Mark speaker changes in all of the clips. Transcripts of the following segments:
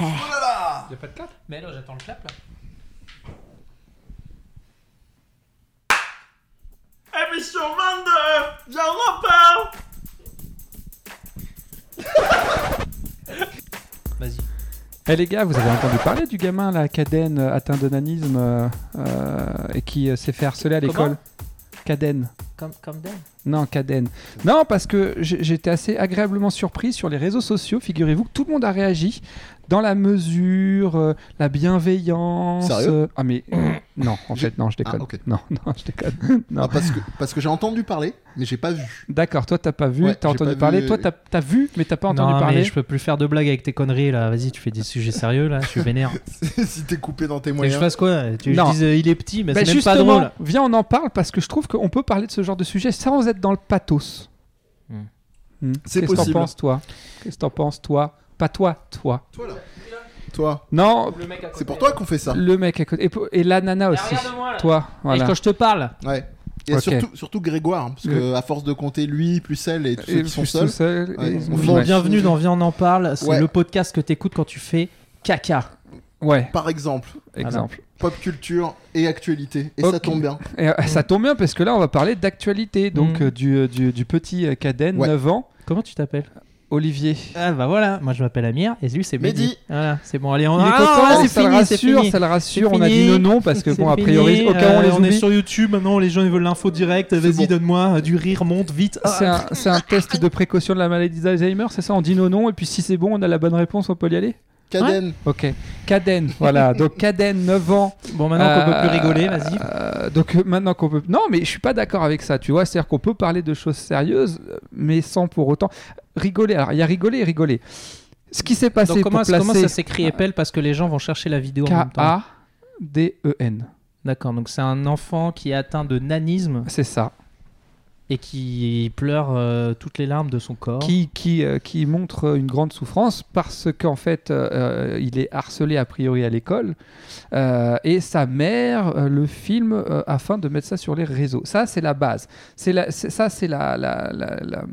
Speaker 1: Y'a pas de clap?
Speaker 2: Mais alors j'attends le clap là.
Speaker 3: Émission 22 Viens, on en parle
Speaker 2: Vas-y.
Speaker 1: Eh les gars, vous avez entendu parler du gamin là, Caden, euh, atteint de nanisme euh, euh, et qui euh, s'est fait harceler à l'école? Caden. Non, Caden. Non, parce que j'étais assez agréablement surpris sur les réseaux sociaux. Figurez-vous que tout le monde a réagi dans la mesure, euh, la bienveillance.
Speaker 4: Sérieux
Speaker 1: euh, Ah mais euh, non, en fait non, je déconne.
Speaker 4: Ah, ok.
Speaker 1: Non, non, je déconne. Non.
Speaker 4: Ah, parce que, parce que j'ai entendu parler, mais j'ai pas vu.
Speaker 1: D'accord, toi t'as pas vu,
Speaker 4: Ouais,
Speaker 1: t'as entendu parler.
Speaker 4: vu,
Speaker 1: Toi t'as as vu, mais t'as pas entendu
Speaker 2: non,
Speaker 1: parler.
Speaker 2: mais je peux plus faire de blagues avec tes conneries là. Vas-y, tu fais des sujets sérieux là. Je suis vénère.
Speaker 4: si t'es coupé dans tes
Speaker 2: Et je
Speaker 4: moyens.
Speaker 2: fasse quoi? Tu
Speaker 1: Non.
Speaker 2: je dis euh, il est petit, mais
Speaker 1: Bah,
Speaker 2: c'est même pas drôle.
Speaker 1: viens on en parle parce que je trouve qu'on peut parler de ce genre de sujet sans être dans le pathos.
Speaker 2: Hmm.
Speaker 4: C'est
Speaker 1: Qu'est-ce que t'en penses toi Qu'est-ce que t'en penses toi Pas toi, toi.
Speaker 4: Toi là. Toi.
Speaker 1: Non,
Speaker 4: C'est pour toi qu'on fait ça.
Speaker 1: le mec à côté. Et, pour- et la nana aussi. Toi,
Speaker 2: Et quand je te parle,
Speaker 4: Ouais. Et surtout, surtout Grégoire, hein, parce que à force de compter lui, plus elle et tous ceux
Speaker 1: Et
Speaker 4: qui sont seuls.
Speaker 1: tout seul,
Speaker 4: Ouais, on
Speaker 2: bienvenue dans Viens on en parle. C'est
Speaker 4: Ouais.
Speaker 2: le podcast que t'écoutes quand tu fais caca.
Speaker 1: Ouais,
Speaker 4: Par exemple,
Speaker 1: exemple.
Speaker 4: pop culture et actualité. Et ça tombe bien.
Speaker 1: Et, euh, ça tombe bien parce que là, on va parler d'actualité. Donc,
Speaker 2: Mm.
Speaker 1: euh, du, euh, du, du petit euh, Caden,
Speaker 4: Ouais.
Speaker 1: 9 ans,
Speaker 2: Comment tu t'appelles?
Speaker 1: Olivier.
Speaker 2: Ah bah voilà, moi je m'appelle Amir et lui c'est Mehdi.
Speaker 4: Mehdi.
Speaker 2: Voilà, c'est bon, allez, on
Speaker 1: Il est
Speaker 2: Ah,
Speaker 1: content, ça le
Speaker 2: fini, c'est
Speaker 1: rassure,
Speaker 2: fini.
Speaker 1: ça le rassure. On a dit non, non, parce que bon, a priori, au cas où on
Speaker 2: euh,
Speaker 1: les
Speaker 2: on est sur YouTube maintenant, les gens ils veulent l'info direct. Vas-y,
Speaker 4: bon.
Speaker 2: donne-moi euh, du rire, monte vite. Ah.
Speaker 1: C'est un, c'est un test de précaution de la maladie d'Alzheimer, c'est ça On dit non, non, et puis si c'est bon, on a la bonne réponse, on peut y aller?
Speaker 4: Caden.
Speaker 1: Ok. Caden, voilà. Donc Caden, 9 ans.
Speaker 2: Bon, maintenant qu'on peut
Speaker 1: Euh,
Speaker 2: plus rigoler, vas-y.
Speaker 1: euh, donc euh, maintenant qu'on peut. Non, mais je suis pas d'accord avec ça, tu vois. C'est-à-dire qu'on peut parler de choses sérieuses, euh, mais sans pour autant rigoler. Alors il y a rigoler et rigoler. Ce qui s'est passé
Speaker 2: Donc comment,
Speaker 1: pour placer
Speaker 2: comment ça s'écrit Epel parce que les gens vont chercher la vidéo en même temps.
Speaker 1: K-A-D-E-N.
Speaker 2: D'accord, donc c'est un enfant qui est atteint de nanisme
Speaker 1: C'est ça.
Speaker 2: Et qui pleure euh, toutes les larmes de son corps.
Speaker 1: Qui, qui, euh, qui montre une grande souffrance parce qu'en fait, euh, il est harcelé a priori à l'école. Euh, et sa mère euh, le filme euh, afin de mettre ça sur les réseaux. Ça, c'est la base. C'est la, c'est- ça, c'est la, la, la- la-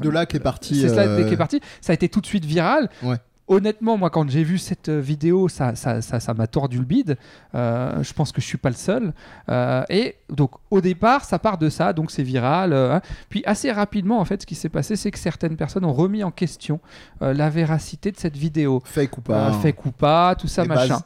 Speaker 4: De là qu'est parti.
Speaker 1: C'est cela
Speaker 4: euh,
Speaker 1: qui est parti. Ça a été tout de suite viral.
Speaker 4: Ouais.
Speaker 1: Honnêtement, moi, quand j'ai vu cette euh, vidéo, ça, ça, ça, ça m'a tordu le bide. Euh, je pense que je suis pas le seul. Euh, et donc, au départ, ça part de ça, donc c'est viral. euh, hein. Puis assez rapidement, en fait, ce qui s'est passé, c'est que certaines personnes ont remis en question la véracité de cette vidéo.
Speaker 4: Fake ou pas.
Speaker 1: fake ou pas, tout ça,
Speaker 4: Les
Speaker 1: machin.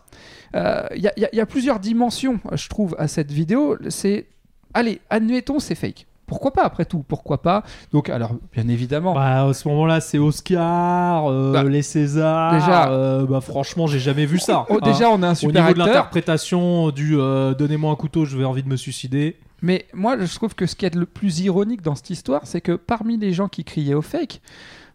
Speaker 1: Il y, y a plusieurs dimensions, je trouve, à cette vidéo. C'est, allez, admettons, c'est fake. Pourquoi pas, après tout Pourquoi pas Donc, alors, bien évidemment.
Speaker 2: Bah, à ce moment-là, c'est Oscar, euh,
Speaker 1: Bah,
Speaker 2: les Césars.
Speaker 1: déjà-
Speaker 2: euh, bah, franchement, j'ai jamais vu ça.
Speaker 1: Oh,
Speaker 2: hein.
Speaker 1: déjà, on a un
Speaker 2: Au
Speaker 1: super
Speaker 2: niveau de l'interprétation du euh, donnez-moi un couteau, je vais envie de me suicider.
Speaker 1: Mais moi, je trouve que ce qui est le plus ironique dans cette histoire, c'est que parmi les gens qui criaient au fake,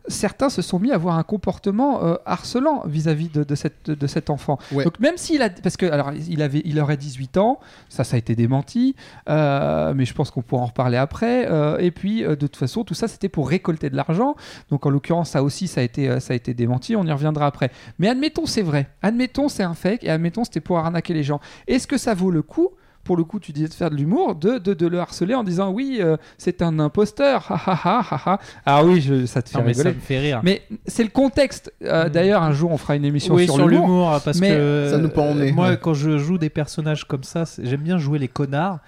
Speaker 1: certains se sont mis à avoir un comportement euh, harcelant vis-à-vis de, de cette, de cet enfant.
Speaker 4: Ouais.
Speaker 1: Donc même s'il a... Parce que alors, il, avait, il aurait 18 ans, ça, ça a été démenti, euh, mais je pense qu'on pourra en reparler après. euh, et puis, de toute façon, tout ça, c'était pour récolter de l'argent. Donc en l'occurrence, ça aussi, ça a, été, ça a été démenti, on y reviendra après. Mais admettons, c'est vrai. Admettons, c'est un fake, et admettons, c'était pour arnaquer les gens. Est-ce que ça vaut le coup pour le coup, tu disais de faire de l'humour, de, de, de le harceler en disant oui, euh, c'est un imposteur. Ha, ha, ha, ha, ha. Ah oui, je- ça te fait
Speaker 2: Non, mais ça me fait rire.
Speaker 1: Mais c'est le contexte. Euh,
Speaker 2: Mm.
Speaker 1: D'ailleurs, un jour, on fera une émission
Speaker 2: oui,
Speaker 1: sur,
Speaker 2: sur
Speaker 1: l'humour.
Speaker 2: parce
Speaker 1: mais
Speaker 2: que
Speaker 4: ça nous pend
Speaker 2: moi,
Speaker 4: ouais.
Speaker 2: quand je joue des personnages comme ça, j'aime bien jouer les connards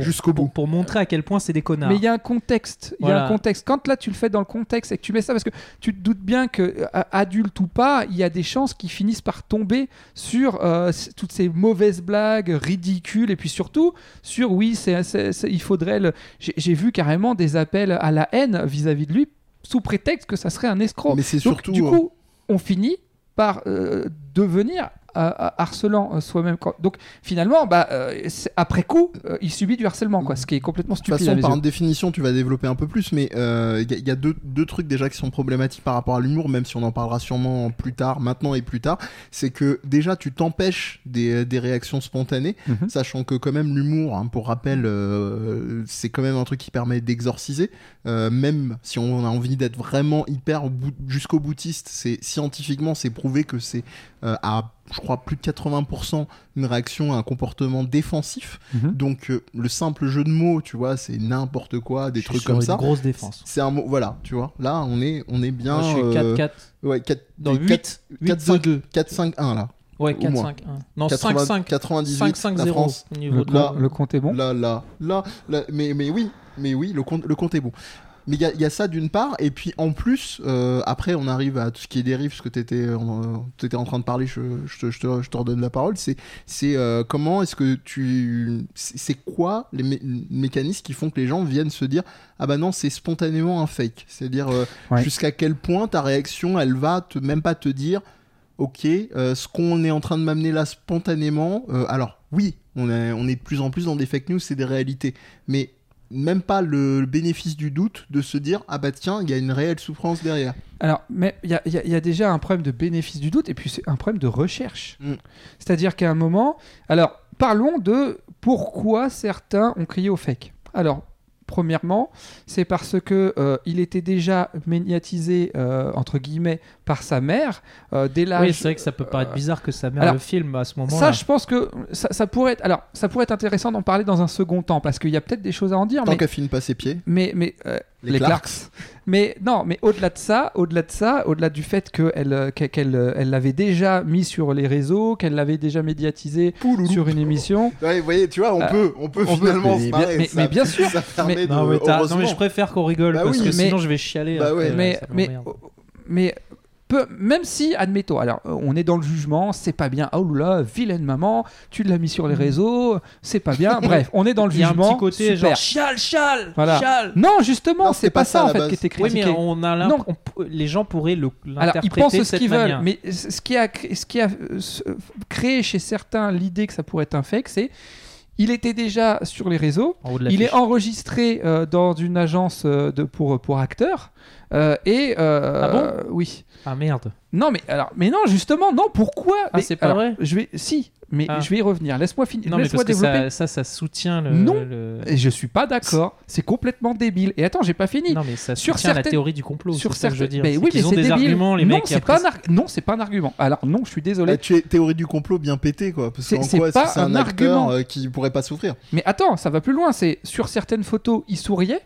Speaker 4: Jusqu'au bout.
Speaker 2: pour montrer à quel point c'est des connards.
Speaker 1: Mais il y a un contexte. Il y a un contexte. Quand là, tu le fais dans le contexte et que tu mets ça, parce que tu te doutes bien que, euh, adulte ou pas, il y a des chances qu'ils finissent par tomber sur euh, toutes ces mauvaises blagues ridicules et puis surtout sur oui, c'est, c'est- c'est- il faudrait le. J'ai, j'ai vu carrément des appels à la haine vis-à-vis de lui sous prétexte que ça serait un escroc.
Speaker 4: Mais c'est
Speaker 1: Donc,
Speaker 4: surtout.
Speaker 1: du
Speaker 4: euh,
Speaker 1: coup, on finit par euh, devenir harcelant euh, soi-même. Donc, finalement, bah, euh, après coup, euh, il subit du harcèlement, quoi, ce qui est complètement
Speaker 4: De toute
Speaker 1: stupide.
Speaker 4: façon, par définition, tu vas développer un peu plus, mais il y, a- deux, deux trucs déjà qui sont problématiques par rapport à l'humour, même si on en parlera sûrement plus tard, maintenant et plus tard. C'est que déjà, tu t'empêches des, des réactions spontanées,
Speaker 1: Mhm.
Speaker 4: sachant que quand même l'humour, hein, pour rappel, euh, c'est quand même un truc qui permet d'exorciser, euh, même si on a envie d'être vraiment hyper bout- jusqu'au boutiste, c'est scientifiquement c'est prouvé que c'est euh, à je crois, plus de 80% une réaction à un comportement défensif.
Speaker 1: Mhm.
Speaker 4: Donc, euh, le simple jeu de mots, tu vois, c'est n'importe quoi, des
Speaker 2: Je suis
Speaker 4: trucs
Speaker 2: sur
Speaker 4: comme
Speaker 2: une
Speaker 4: ça.
Speaker 2: grosse défense.
Speaker 4: C'est un mot, voilà, tu vois. Là, on est, on est bien.
Speaker 2: Moi, je suis
Speaker 4: euh,
Speaker 2: 4-4.
Speaker 4: Ouais, 4,
Speaker 2: Non, 8,
Speaker 4: 4,
Speaker 2: 8 2 2.
Speaker 4: 4, 5, 1 là.
Speaker 2: Ouais,
Speaker 4: Au
Speaker 2: 4
Speaker 4: moins.
Speaker 2: 5 1. Non,
Speaker 4: 80,
Speaker 2: 5 5
Speaker 4: 98,
Speaker 2: 5 5
Speaker 4: la
Speaker 2: 0
Speaker 4: France.
Speaker 2: au niveau
Speaker 1: Le,
Speaker 2: de
Speaker 1: le compte est bon.
Speaker 4: Là, là, là, là, mais, mais oui, mais oui, le compte, le compte est bon. Mais il y, a- y a ça d'une part, et puis en plus, euh, après on arrive à tout ce qui est dérive, ce que tu étais, en train de parler, je, je te, je, te, je te redonne la parole, c'est c'est, euh, comment est-ce que tu... C'est quoi les mé- mécanismes qui font que les gens viennent se dire ah bah non c'est spontanément un fake, c'est-à-dire euh,
Speaker 1: Ouais.
Speaker 4: jusqu'à quel point ta réaction elle va te, même pas te dire ok, euh, ce qu'on est en train de m'amener là spontanément, euh, alors oui, on est, on est de plus en plus dans des fake news, c'est des réalités, mais même pas le, bénéfice du doute de se dire ah bah tiens, il y a une réelle souffrance derrière.
Speaker 1: Alors, mais y y il y a déjà un problème de bénéfice du doute et puis c'est un problème de recherche.
Speaker 4: Mm.
Speaker 1: C'est-à-dire qu'à un moment, alors parlons de pourquoi certains ont crié au fake. Alors, premièrement, c'est parce que euh, il était déjà médiatisé euh, entre guillemets par sa mère euh, dès l'âge.
Speaker 2: Oui, c'est vrai que ça peut paraître bizarre que sa mère
Speaker 1: alors,
Speaker 2: le filme à ce
Speaker 1: Ça,
Speaker 2: moment-là.
Speaker 1: je pense que ça, ça pourrait être. Alors, ça pourrait être intéressant d'en parler dans un second temps parce qu'il y a peut-être des choses à en dire.
Speaker 4: Tant qu'elle filme pas ses pieds.
Speaker 1: mais, mais euh,
Speaker 4: Les
Speaker 1: les,
Speaker 4: Clarks.
Speaker 1: Clarks. Mais non, mais au-delà de ça, au-delà de ça, au-delà du fait qu'elle euh, qu'elle qu'elle, euh, elle l'avait déjà mis sur les réseaux, qu'elle l'avait déjà médiatisé
Speaker 4: Pouloulou.
Speaker 1: sur une émission.
Speaker 4: Ouais, vous voyez, tu vois, on
Speaker 1: Euh,
Speaker 4: peut, on peut
Speaker 1: on peut-
Speaker 4: finalement
Speaker 1: mais
Speaker 4: se
Speaker 1: bien-
Speaker 4: marrer.
Speaker 1: mais-
Speaker 4: ça-
Speaker 1: mais bien sûr.
Speaker 4: Ça
Speaker 1: Mais-
Speaker 4: de.
Speaker 2: Non, mais, non, mais je préfère qu'on rigole
Speaker 4: Bah
Speaker 2: parce
Speaker 4: oui,
Speaker 2: que
Speaker 1: mais-
Speaker 2: sinon je vais chialer.
Speaker 4: Bah ouais.
Speaker 1: mais mais mais peu, même si, admettons, alors euh, on est dans le jugement, c'est pas bien. Oh là là, vilaine maman, tu l'as mis sur les réseaux, c'est pas bien. Bref, on est dans le
Speaker 2: Il y a un
Speaker 1: jugement.
Speaker 2: petit côté
Speaker 1: super.
Speaker 2: genre chial, chial,
Speaker 1: Voilà.
Speaker 2: chial.
Speaker 1: Non, justement,
Speaker 4: Non,
Speaker 1: c'est pas,
Speaker 4: pas
Speaker 1: ça
Speaker 4: ça, à
Speaker 1: en
Speaker 4: la
Speaker 1: fait
Speaker 4: base.
Speaker 1: qui était
Speaker 2: Oui,
Speaker 1: critiqué.
Speaker 2: mais on a l'imp-
Speaker 1: Non.
Speaker 2: on p- les gens pourraient le
Speaker 1: Alors, ils
Speaker 2: l'interpréter
Speaker 1: pensent
Speaker 2: de
Speaker 1: ce
Speaker 2: cette
Speaker 1: qu'ils veulent,
Speaker 2: manière.
Speaker 1: mais ce qui a, cré- ce qui a euh, ce- créé chez certains l'idée que ça pourrait être un fake, c'est il était déjà sur les réseaux,
Speaker 2: En haut de
Speaker 1: il est enregistré euh, dans une agence euh, de, pour, pour acteurs, euh, et... euh,
Speaker 2: Ah bon
Speaker 1: Oui.
Speaker 2: Ah merde.
Speaker 1: Non, mais, alors, mais non, justement, non, pourquoi?
Speaker 2: Ah,
Speaker 1: Mais,
Speaker 2: c'est pas
Speaker 1: alors,
Speaker 2: vrai
Speaker 1: je vais, Si, mais
Speaker 2: Ah.
Speaker 1: je vais y revenir, laisse-moi finir,
Speaker 2: Non, mais
Speaker 1: laisse-moi
Speaker 2: parce que
Speaker 1: développer.
Speaker 2: ça, ça, ça soutient le.
Speaker 1: Non.
Speaker 2: le-
Speaker 1: Et je suis pas d'accord, c'est complètement débile. Et attends, j'ai pas fini.
Speaker 2: Non, mais ça
Speaker 1: Sur
Speaker 2: soutient la
Speaker 1: certaines-
Speaker 2: théorie du complot.
Speaker 1: sur
Speaker 2: que je veux
Speaker 1: certaines-
Speaker 2: dire. C'est
Speaker 1: oui, mais
Speaker 2: ont
Speaker 1: c'est
Speaker 2: des
Speaker 1: débile.
Speaker 2: arguments, les
Speaker 1: non,
Speaker 2: mecs. après,
Speaker 1: pas un ar- non, c'est pas un argument. Alors non, je suis désolé.
Speaker 4: Là, tu es théorie du complot bien pété, quoi. Parce
Speaker 1: C'est-
Speaker 4: qu'en
Speaker 1: c'est
Speaker 4: quoi c'est
Speaker 1: un argument.
Speaker 4: euh, qui pourrait pas souffrir?
Speaker 1: Mais attends, ça va plus loin. C'est sur certaines photos, il souriait.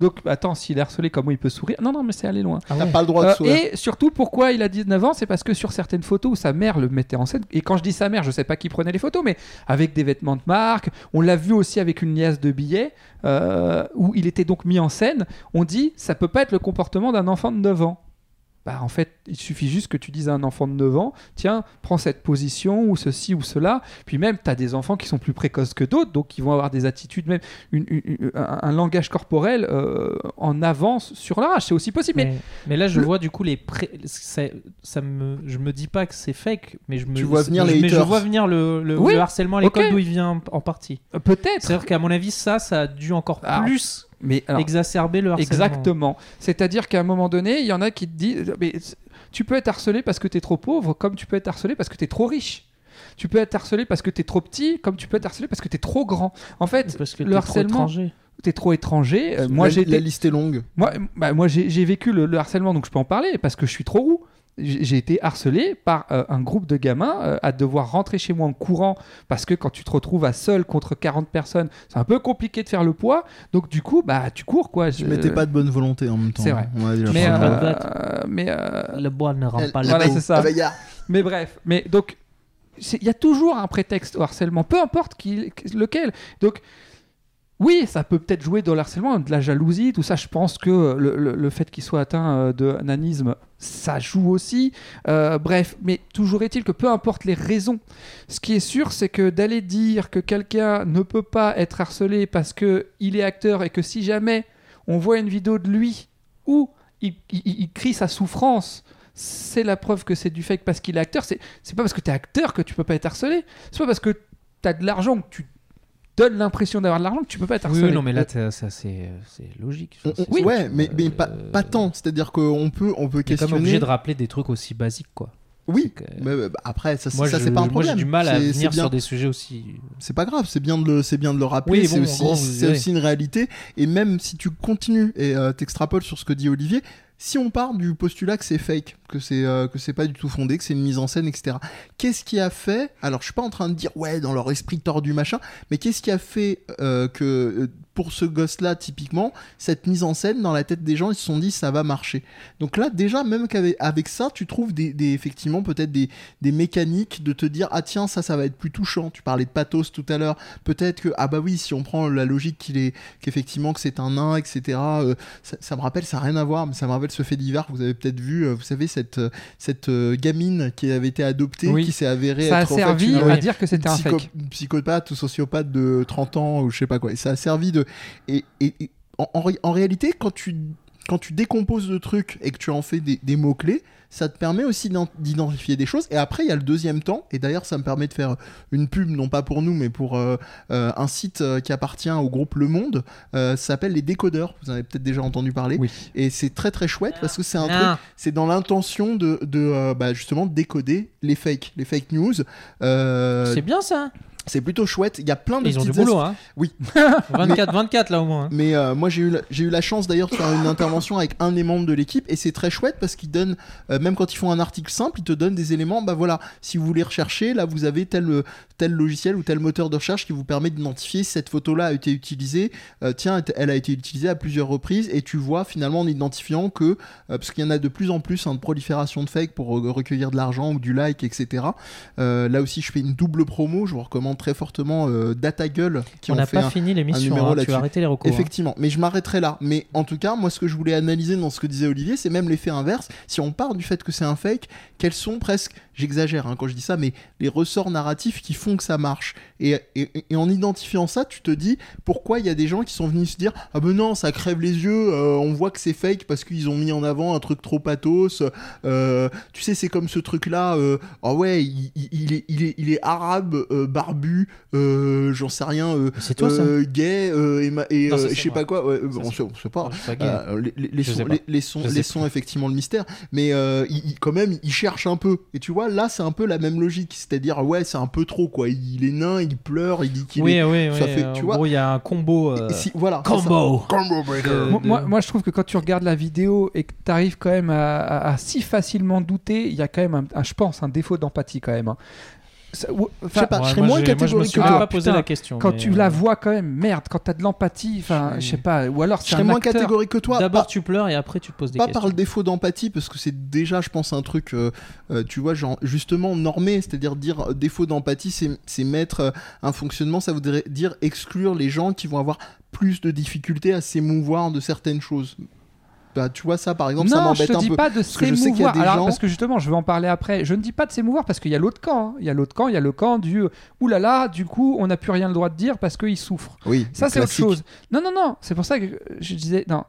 Speaker 1: Donc attends, s'il est harcelé, comment il peut sourire? Non, non, mais c'est aller loin.
Speaker 2: Ah
Speaker 4: T'as pas le droit de
Speaker 1: Euh,
Speaker 4: sourire.
Speaker 1: et surtout, pourquoi il a 19 ans? C'est parce que sur certaines photos où sa mère le mettait en scène, et quand je dis sa mère, je sais pas qui prenait les photos, mais avec des vêtements de marque, on l'a vu aussi avec une liasse de billets, euh, où il était donc mis en scène, on dit ça peut pas être le comportement d'un enfant de 9 ans. Bah, en fait, il suffit juste que tu dises à un enfant de 9 ans, tiens, prends cette position ou ceci ou cela. Puis même, tu as des enfants qui sont plus précoces que d'autres, donc qui vont avoir des attitudes, même une- une- une- un, un langage corporel euh, en avance sur leur âge. C'est aussi possible. Mais
Speaker 2: Mais, mais là, je
Speaker 1: le-
Speaker 2: vois du coup les pré... ça, ça me, je me dis pas que c'est fake, mais je me
Speaker 4: Tu vois venir les
Speaker 2: mais je vois venir le, le,
Speaker 1: Oui,
Speaker 2: le harcèlement à l'école
Speaker 1: ok.
Speaker 2: d'où il vient en partie.
Speaker 1: euh, peut-être.
Speaker 2: C'est-à-dire qu'à mon avis, ça, ça a dû encore plus
Speaker 1: Mais alors,
Speaker 2: exacerber le harcèlement.
Speaker 1: Exactement. C'est-à-dire qu'à un moment donné, il y en a qui te disent mais tu peux être harcelé parce que tu es trop pauvre, comme tu peux être harcelé parce que tu es trop riche. Tu peux être harcelé parce que tu es trop petit, comme tu peux être harcelé parce que tu es trop grand. En fait,
Speaker 2: Parce que
Speaker 1: le
Speaker 2: t'es trop
Speaker 1: harcèlement,
Speaker 2: étranger.
Speaker 1: tu es trop étranger. Euh, moi,
Speaker 4: la,
Speaker 1: j'ai
Speaker 4: la liste est longue.
Speaker 1: moi, bah, moi j'ai j'ai vécu le, le harcèlement, donc je peux en parler parce que je suis trop roux. J'ai été harcelé par euh, un groupe de gamins euh, à devoir rentrer chez moi en courant parce que quand tu te retrouves à seul contre 40 personnes, c'est un peu compliqué de faire le poids. Donc du coup, bah tu cours quoi. Je-
Speaker 4: mettais pas de bonne volonté en même temps.
Speaker 1: C'est vrai.
Speaker 4: On va déjà
Speaker 1: mais,
Speaker 2: euh,
Speaker 1: euh, mais, euh,
Speaker 2: Le bois ne rend
Speaker 4: Elle-
Speaker 2: pas le
Speaker 1: voilà,
Speaker 2: coup.
Speaker 1: c'est ça.
Speaker 4: Ah bah,
Speaker 1: mais bref, mais donc il y a toujours un prétexte au harcèlement, peu importe qui, lequel. Donc oui, ça peut peut-être jouer dans le harcèlement, de la jalousie, tout ça. Je pense que le, fait qu'il soit atteint euh, de nanisme, ça joue aussi. Euh, bref, mais toujours est-il que peu importe les raisons, ce qui est sûr, c'est que d'aller dire que quelqu'un ne peut pas être harcelé parce que il est acteur et que si jamais on voit une vidéo de lui où il, crie sa souffrance, c'est la preuve que c'est du fake parce qu'il est acteur. C'est pas parce que tu es acteur que tu peux pas être harcelé. C'est pas parce que tu as de l'argent que tu donnes l'impression d'avoir de l'argent que tu peux pas être
Speaker 2: Oui,
Speaker 1: harcelé.
Speaker 2: oui, non, mais là, ça, c'est c'est logique.
Speaker 4: On- on-
Speaker 2: C'est-
Speaker 4: ouais, mais, mais
Speaker 2: euh,
Speaker 4: pas, pas tant. C'est-à-dire qu'on peut, on peut
Speaker 2: quand même obligé
Speaker 4: questionner.
Speaker 2: de rappeler des trucs aussi basiques, quoi.
Speaker 4: Oui, mais, bah, après, ça,
Speaker 2: Moi,
Speaker 4: c'est pas un
Speaker 2: moi,
Speaker 4: problème.
Speaker 2: j'ai du mal à venir
Speaker 4: bien-
Speaker 2: sur des sujets aussi.
Speaker 4: C'est pas grave, c'est bien de le, c'est bien de le rappeler.
Speaker 2: Oui,
Speaker 4: c'est
Speaker 2: bon,
Speaker 4: aussi, aussi une réalité. Et même si tu continues et euh, t'extrapoles sur ce que dit Olivier, Si on part du postulat que c'est fake, que c'est euh, que c'est pas du tout fondé, que c'est une mise en scène, etc. Qu'est-ce qui a fait Alors, je suis pas en train de dire ouais dans leur esprit tordu machin, mais qu'est-ce qui a fait euh, que euh, pour ce gosse-là typiquement, cette mise en scène dans la tête des gens, ils se sont dit ça va marcher. Donc là, déjà, même qu'avec avec ça, tu trouves des, des- effectivement peut-être des, des mécaniques de te dire ah tiens ça ça va être plus touchant. Tu parlais de pathos tout à l'heure. Peut-être que ah bah oui si on prend la logique qu'il est qu'effectivement que c'est un nain etc. euh, ça, ça me rappelle ça n'a rien à voir mais ça me rappelle ce fait divers que vous avez peut-être vu. euh, vous savez cette euh, cette euh, gamine qui avait été adoptée
Speaker 1: Oui.
Speaker 4: qui s'est avérée
Speaker 1: Ça a
Speaker 4: être en fait
Speaker 1: servi
Speaker 4: une-
Speaker 1: à dire que c'était un
Speaker 4: psycho-
Speaker 1: fake.
Speaker 4: psychopathe ou sociopathe de 30 ans ou je sais pas quoi. Et ça a servi de. Et, et- et en, en ré- en réalité, quand tu, quand tu décomposes le truc et que tu en fais des, des mots-clés, ça te permet aussi d'ident- d'identifier des choses. Et après, il y a le deuxième temps. Et d'ailleurs, ça me permet de faire une pub, non pas pour nous, mais pour euh, euh, un site euh, qui appartient au groupe Le Monde. Euh, ça s'appelle Les Décodeurs. Vous en avez peut-être déjà entendu parler.
Speaker 1: Oui.
Speaker 4: Et c'est très très chouette parce que c'est un
Speaker 2: Non.
Speaker 4: truc, c'est dans l'intention de, de euh, bah, justement décoder les fakes, les fake news. Euh,
Speaker 2: C'est bien ça.
Speaker 4: C'est plutôt chouette. Il y a plein de
Speaker 2: Ils ont du boulot, hein.
Speaker 4: Oui.
Speaker 2: 24, 24 là au moins. hein.
Speaker 4: Mais euh, moi j'ai eu la, j'ai eu la chance d'ailleurs de faire une intervention avec un des membres de l'équipe et c'est très chouette parce qu'ils donnent euh, même quand ils font un article simple ils te donnent des éléments bah voilà si vous voulez rechercher là vous avez tel euh, tel logiciel ou tel moteur de recherche qui vous permet d'identifier si cette photo là a été utilisée Euh, tiens elle a été utilisée à plusieurs reprises et tu vois finalement en identifiant que parce qu'il y en a de plus en plus hein, de prolifération de fake pour recueillir de l'argent ou du like etc là aussi je fais une double promo je vous recommande très fortement euh, DataGull qui
Speaker 2: On
Speaker 4: ont
Speaker 2: n'a pas
Speaker 4: un,
Speaker 2: fini l'émission.
Speaker 4: numéro
Speaker 2: hein, Tu vas arrêter les recours. hein.
Speaker 4: Effectivement, mais je m'arrêterai là. Mais en tout cas, moi, ce que je voulais analyser dans ce que disait Olivier, c'est même l'effet inverse. Si on part du fait que c'est un fake, quels sont presque, j'exagère hein, quand je dis ça, mais les ressorts narratifs qui font que ça marche. Et, et- et en identifiant ça, tu te dis pourquoi il y a des gens qui sont venus se dire ah ben non, ça crève les yeux, euh, on voit que c'est fake parce qu'ils ont mis en avant un truc trop pathos. Euh, tu sais, c'est comme ce truc-là. euh, Ah ouais, il, il- il est, il est, il est arabe, barbu, j'en sais rien.
Speaker 2: C'est toi ça.
Speaker 4: gay et, et, je sais pas quoi ouais, on, sait, on sait pas
Speaker 2: Oh,
Speaker 4: les, les- les
Speaker 2: Je
Speaker 4: sons,
Speaker 2: pas.
Speaker 4: les, sons,
Speaker 2: pas.
Speaker 4: effectivement le mystère mais il- quand même il cherche un peu et tu vois là c'est un peu la même logique c'est-à-dire ouais c'est un peu trop quoi il est nain il pleure il dit qu'il
Speaker 2: Oui,
Speaker 4: est
Speaker 2: oui, oui.
Speaker 4: ça fait-
Speaker 2: en
Speaker 4: tu vois-
Speaker 2: gros, il y a un combo. euh,
Speaker 4: si- voilà ça.
Speaker 2: Combo.
Speaker 4: combo breaker
Speaker 1: Moi,
Speaker 2: de-
Speaker 1: moi, moi, je trouve que quand tu regardes la vidéo et que tu arrives quand même à, à- à si facilement douter, il y a quand même, un, un- je pense, un défaut d'empathie quand même. hein. Ça- ou-
Speaker 4: je sais pas
Speaker 2: Ouais,
Speaker 4: je serais
Speaker 2: moi,
Speaker 4: moins
Speaker 2: j'ai- moi, je me
Speaker 4: catégorique
Speaker 2: suis
Speaker 4: que
Speaker 2: pas
Speaker 4: toi
Speaker 2: posé
Speaker 1: putain,
Speaker 2: la question.
Speaker 1: quand tu
Speaker 2: euh,
Speaker 1: la vois quand même, merde, quand tu as de l'empathie, enfin,
Speaker 2: Je-
Speaker 1: je sais pas, ou alors
Speaker 4: je serais moins
Speaker 1: acteur.
Speaker 4: catégorique que toi
Speaker 2: D'abord,
Speaker 4: pas-
Speaker 2: tu pleures et après, tu te poses des
Speaker 4: pas
Speaker 2: questions.
Speaker 4: par le défaut d'empathie parce que c'est déjà je pense un truc euh, euh, tu vois genre justement normé c'est-à-dire dire euh, défaut d'empathie c'est c'est mettre euh, un fonctionnement ça voudrait dire exclure les gens qui vont avoir plus de difficultés à s'émouvoir de certaines choses bah, tu vois ça par exemple ça
Speaker 1: non, je
Speaker 4: m'embête
Speaker 1: te
Speaker 4: un
Speaker 1: dis
Speaker 4: peu
Speaker 1: pas de
Speaker 4: que je qu'il y a
Speaker 1: s'émouvoir. Alors,
Speaker 4: gens-
Speaker 1: parce que justement, je vais en parler après. Je ne dis pas de s'émouvoir parce qu'il y a l'autre camp. hein. Il y a l'autre camp, il y a le camp du oulala, du coup, on n'a plus rien le droit de dire parce qu'il souffre.
Speaker 4: oui
Speaker 1: Ça, c'est autre chose. Non, non, non. C'est pour ça que je disais. Non.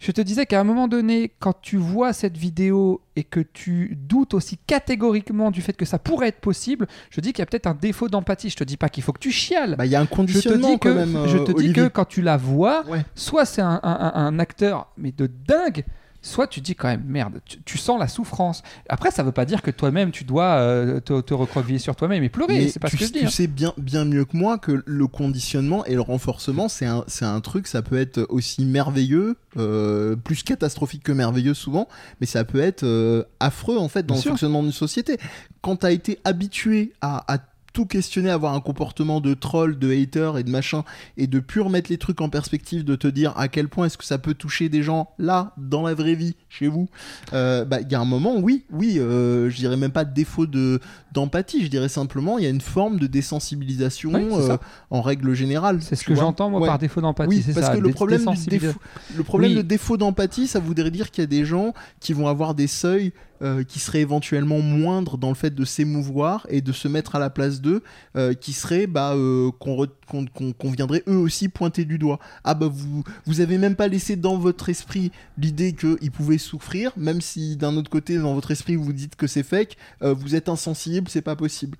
Speaker 1: Je te disais qu'à un moment donné, quand tu vois cette vidéo et que tu doutes aussi catégoriquement du fait que ça pourrait être possible, je dis qu'il y a peut-être un défaut d'empathie. Je te dis pas qu'il faut que tu chiales.
Speaker 4: bah il y a un
Speaker 1: je te
Speaker 4: conditionnement
Speaker 1: dis que,
Speaker 4: quand même euh,
Speaker 1: je te dis que quand tu la vois,
Speaker 4: Ouais.
Speaker 1: soit c'est un- un acteur mais de dingue, soit tu dis quand même merde, tu, tu sens la souffrance. Après, ça veut pas dire que toi-même tu dois euh, te, te recroqueviller sur toi-même et pleurer.
Speaker 4: Mais
Speaker 1: C'est pas
Speaker 4: tu,
Speaker 1: ce que je dis.
Speaker 4: tu
Speaker 1: hein.
Speaker 4: sais bien, bien mieux que moi que le conditionnement et le renforcement, c'est un, un truc, ça peut être aussi merveilleux, euh, plus catastrophique que merveilleux souvent, mais ça peut être euh, affreux en fait dans
Speaker 1: Bien
Speaker 4: le
Speaker 1: sûr.
Speaker 4: fonctionnement d'une société. Quand tu as été habitué à, à tout questionner, avoir un comportement de troll, de hater et de machin, et de plus remettre les trucs en perspective, de te dire à quel point est-ce que ça peut toucher des gens là, dans la vraie vie, chez vous, euh, bah, il y a un moment, oui, oui, euh, je dirais même pas de défaut de d'empathie, je dirais simplement il y a une forme de désensibilisation
Speaker 1: Oui,
Speaker 4: euh, en règle générale.
Speaker 1: C'est ce que j'entends moi
Speaker 4: Ouais.
Speaker 1: par défaut d'empathie.
Speaker 4: Oui,
Speaker 1: c'est
Speaker 4: parce
Speaker 1: ça,
Speaker 4: que le problème, du défaut, le problème
Speaker 1: Oui.
Speaker 4: de défaut d'empathie, ça voudrait dire qu'il y a des gens qui vont avoir des seuils euh, qui seraient éventuellement moindres dans le fait de s'émouvoir et de se mettre à la place d'eux, euh, qui seraient bah, euh, qu'on qu'on viendrait eux aussi pointer du doigt. Ah bah vous vous avez même pas laissé dans votre esprit l'idée qu'ils pouvaient souffrir, même si d'un autre côté dans votre esprit vous dites que c'est fake, euh, vous êtes insensible, c'est pas possible.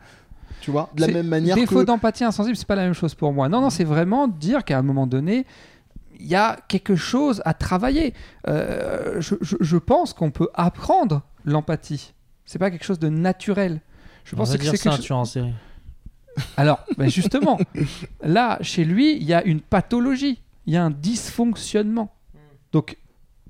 Speaker 4: Tu vois, de la même manière
Speaker 1: Défaut
Speaker 4: que
Speaker 1: d'empathie insensible, c'est pas la même chose pour moi. Non, non, c'est vraiment dire qu'à un moment donné, il y a quelque chose à travailler. Euh, je, je- je pense qu'on peut apprendre l'empathie. C'est pas quelque chose de naturel. Je
Speaker 2: On
Speaker 1: pense que c'est quelque
Speaker 2: un
Speaker 1: chose.
Speaker 2: en série.
Speaker 1: Alors, ben justement, là, chez lui, il y a une pathologie, il y a un dysfonctionnement. Donc,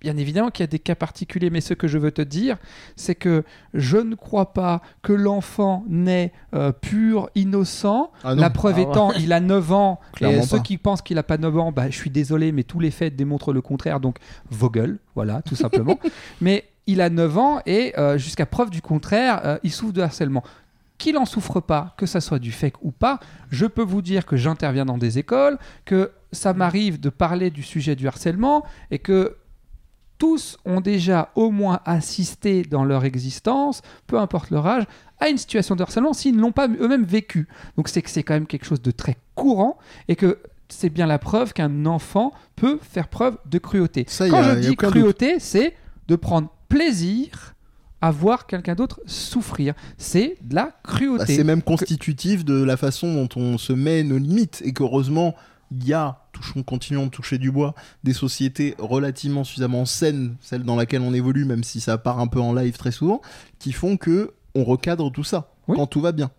Speaker 1: Bien évidemment qu'il y a des cas particuliers, mais ce que je veux te dire, c'est que je ne crois pas que l'enfant naît euh, pur, innocent.
Speaker 4: Ah.
Speaker 1: La preuve
Speaker 2: Ah
Speaker 1: étant, il a 9 ans. Et ceux qui pensent qu'il n'a pas 9 ans, bah, je suis désolé, mais tous les faits démontrent le contraire. Donc, Vogel, voilà, tout simplement. mais il a 9 ans et euh, jusqu'à preuve du contraire, euh, il souffre de harcèlement. Qu'il en souffre pas, que ça soit du fake ou pas, je peux vous dire que j'interviens dans des écoles, que ça m'arrive de parler du sujet du harcèlement et que tous ont déjà au moins assisté dans leur existence, peu importe leur âge, à une situation de harcèlement s'ils ne l'ont pas eux-mêmes vécu. Donc c'est que c'est quand même quelque chose de très courant et que c'est bien la preuve qu'un enfant peut faire preuve de cruauté.
Speaker 4: Ça,
Speaker 1: Quand
Speaker 4: a-
Speaker 1: je dis cruauté, c'est de prendre plaisir à voir quelqu'un d'autre souffrir. C'est de la
Speaker 4: Bah,
Speaker 1: cruauté.
Speaker 4: c'est même constitutif de la façon dont on se met nos limites et qu'heureusement il y a, touchons, continuons de toucher du bois, des sociétés relativement suffisamment saines, celles dans laquelle on évolue, même si ça part un peu en live très souvent, qui font que on recadre tout ça
Speaker 1: Oui.
Speaker 4: quand tout va bien.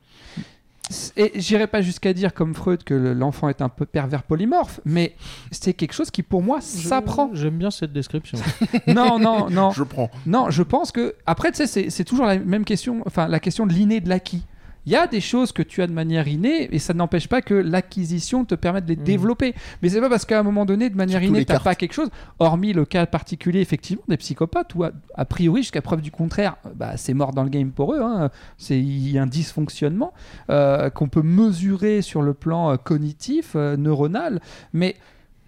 Speaker 1: Et j'irai pas jusqu'à dire comme Freud que le- l'enfant est un peu pervers polymorphe, mais c'est quelque chose qui pour moi s'apprend.
Speaker 2: J'aime bien cette description.
Speaker 1: Non, non, non.
Speaker 4: Je prends.
Speaker 1: Non, je pense que après, tu sais, c'est- toujours la même question, enfin la question de l'inné de l'acquis. Il y a des choses que tu as de manière innée et ça n'empêche pas que l'acquisition te permette de les
Speaker 2: Mhm.
Speaker 1: développer. Mais c'est pas parce qu'à un moment donné, de manière
Speaker 4: Surtout
Speaker 1: innée, t'as
Speaker 4: cartes.
Speaker 1: pas quelque chose, hormis le cas particulier effectivement des psychopathes où a, a priori jusqu'à preuve du contraire, bah, c'est mort dans le game pour eux. hein. C'est il y a un dysfonctionnement euh, qu'on peut mesurer sur le plan euh, cognitif, euh, neuronal, mais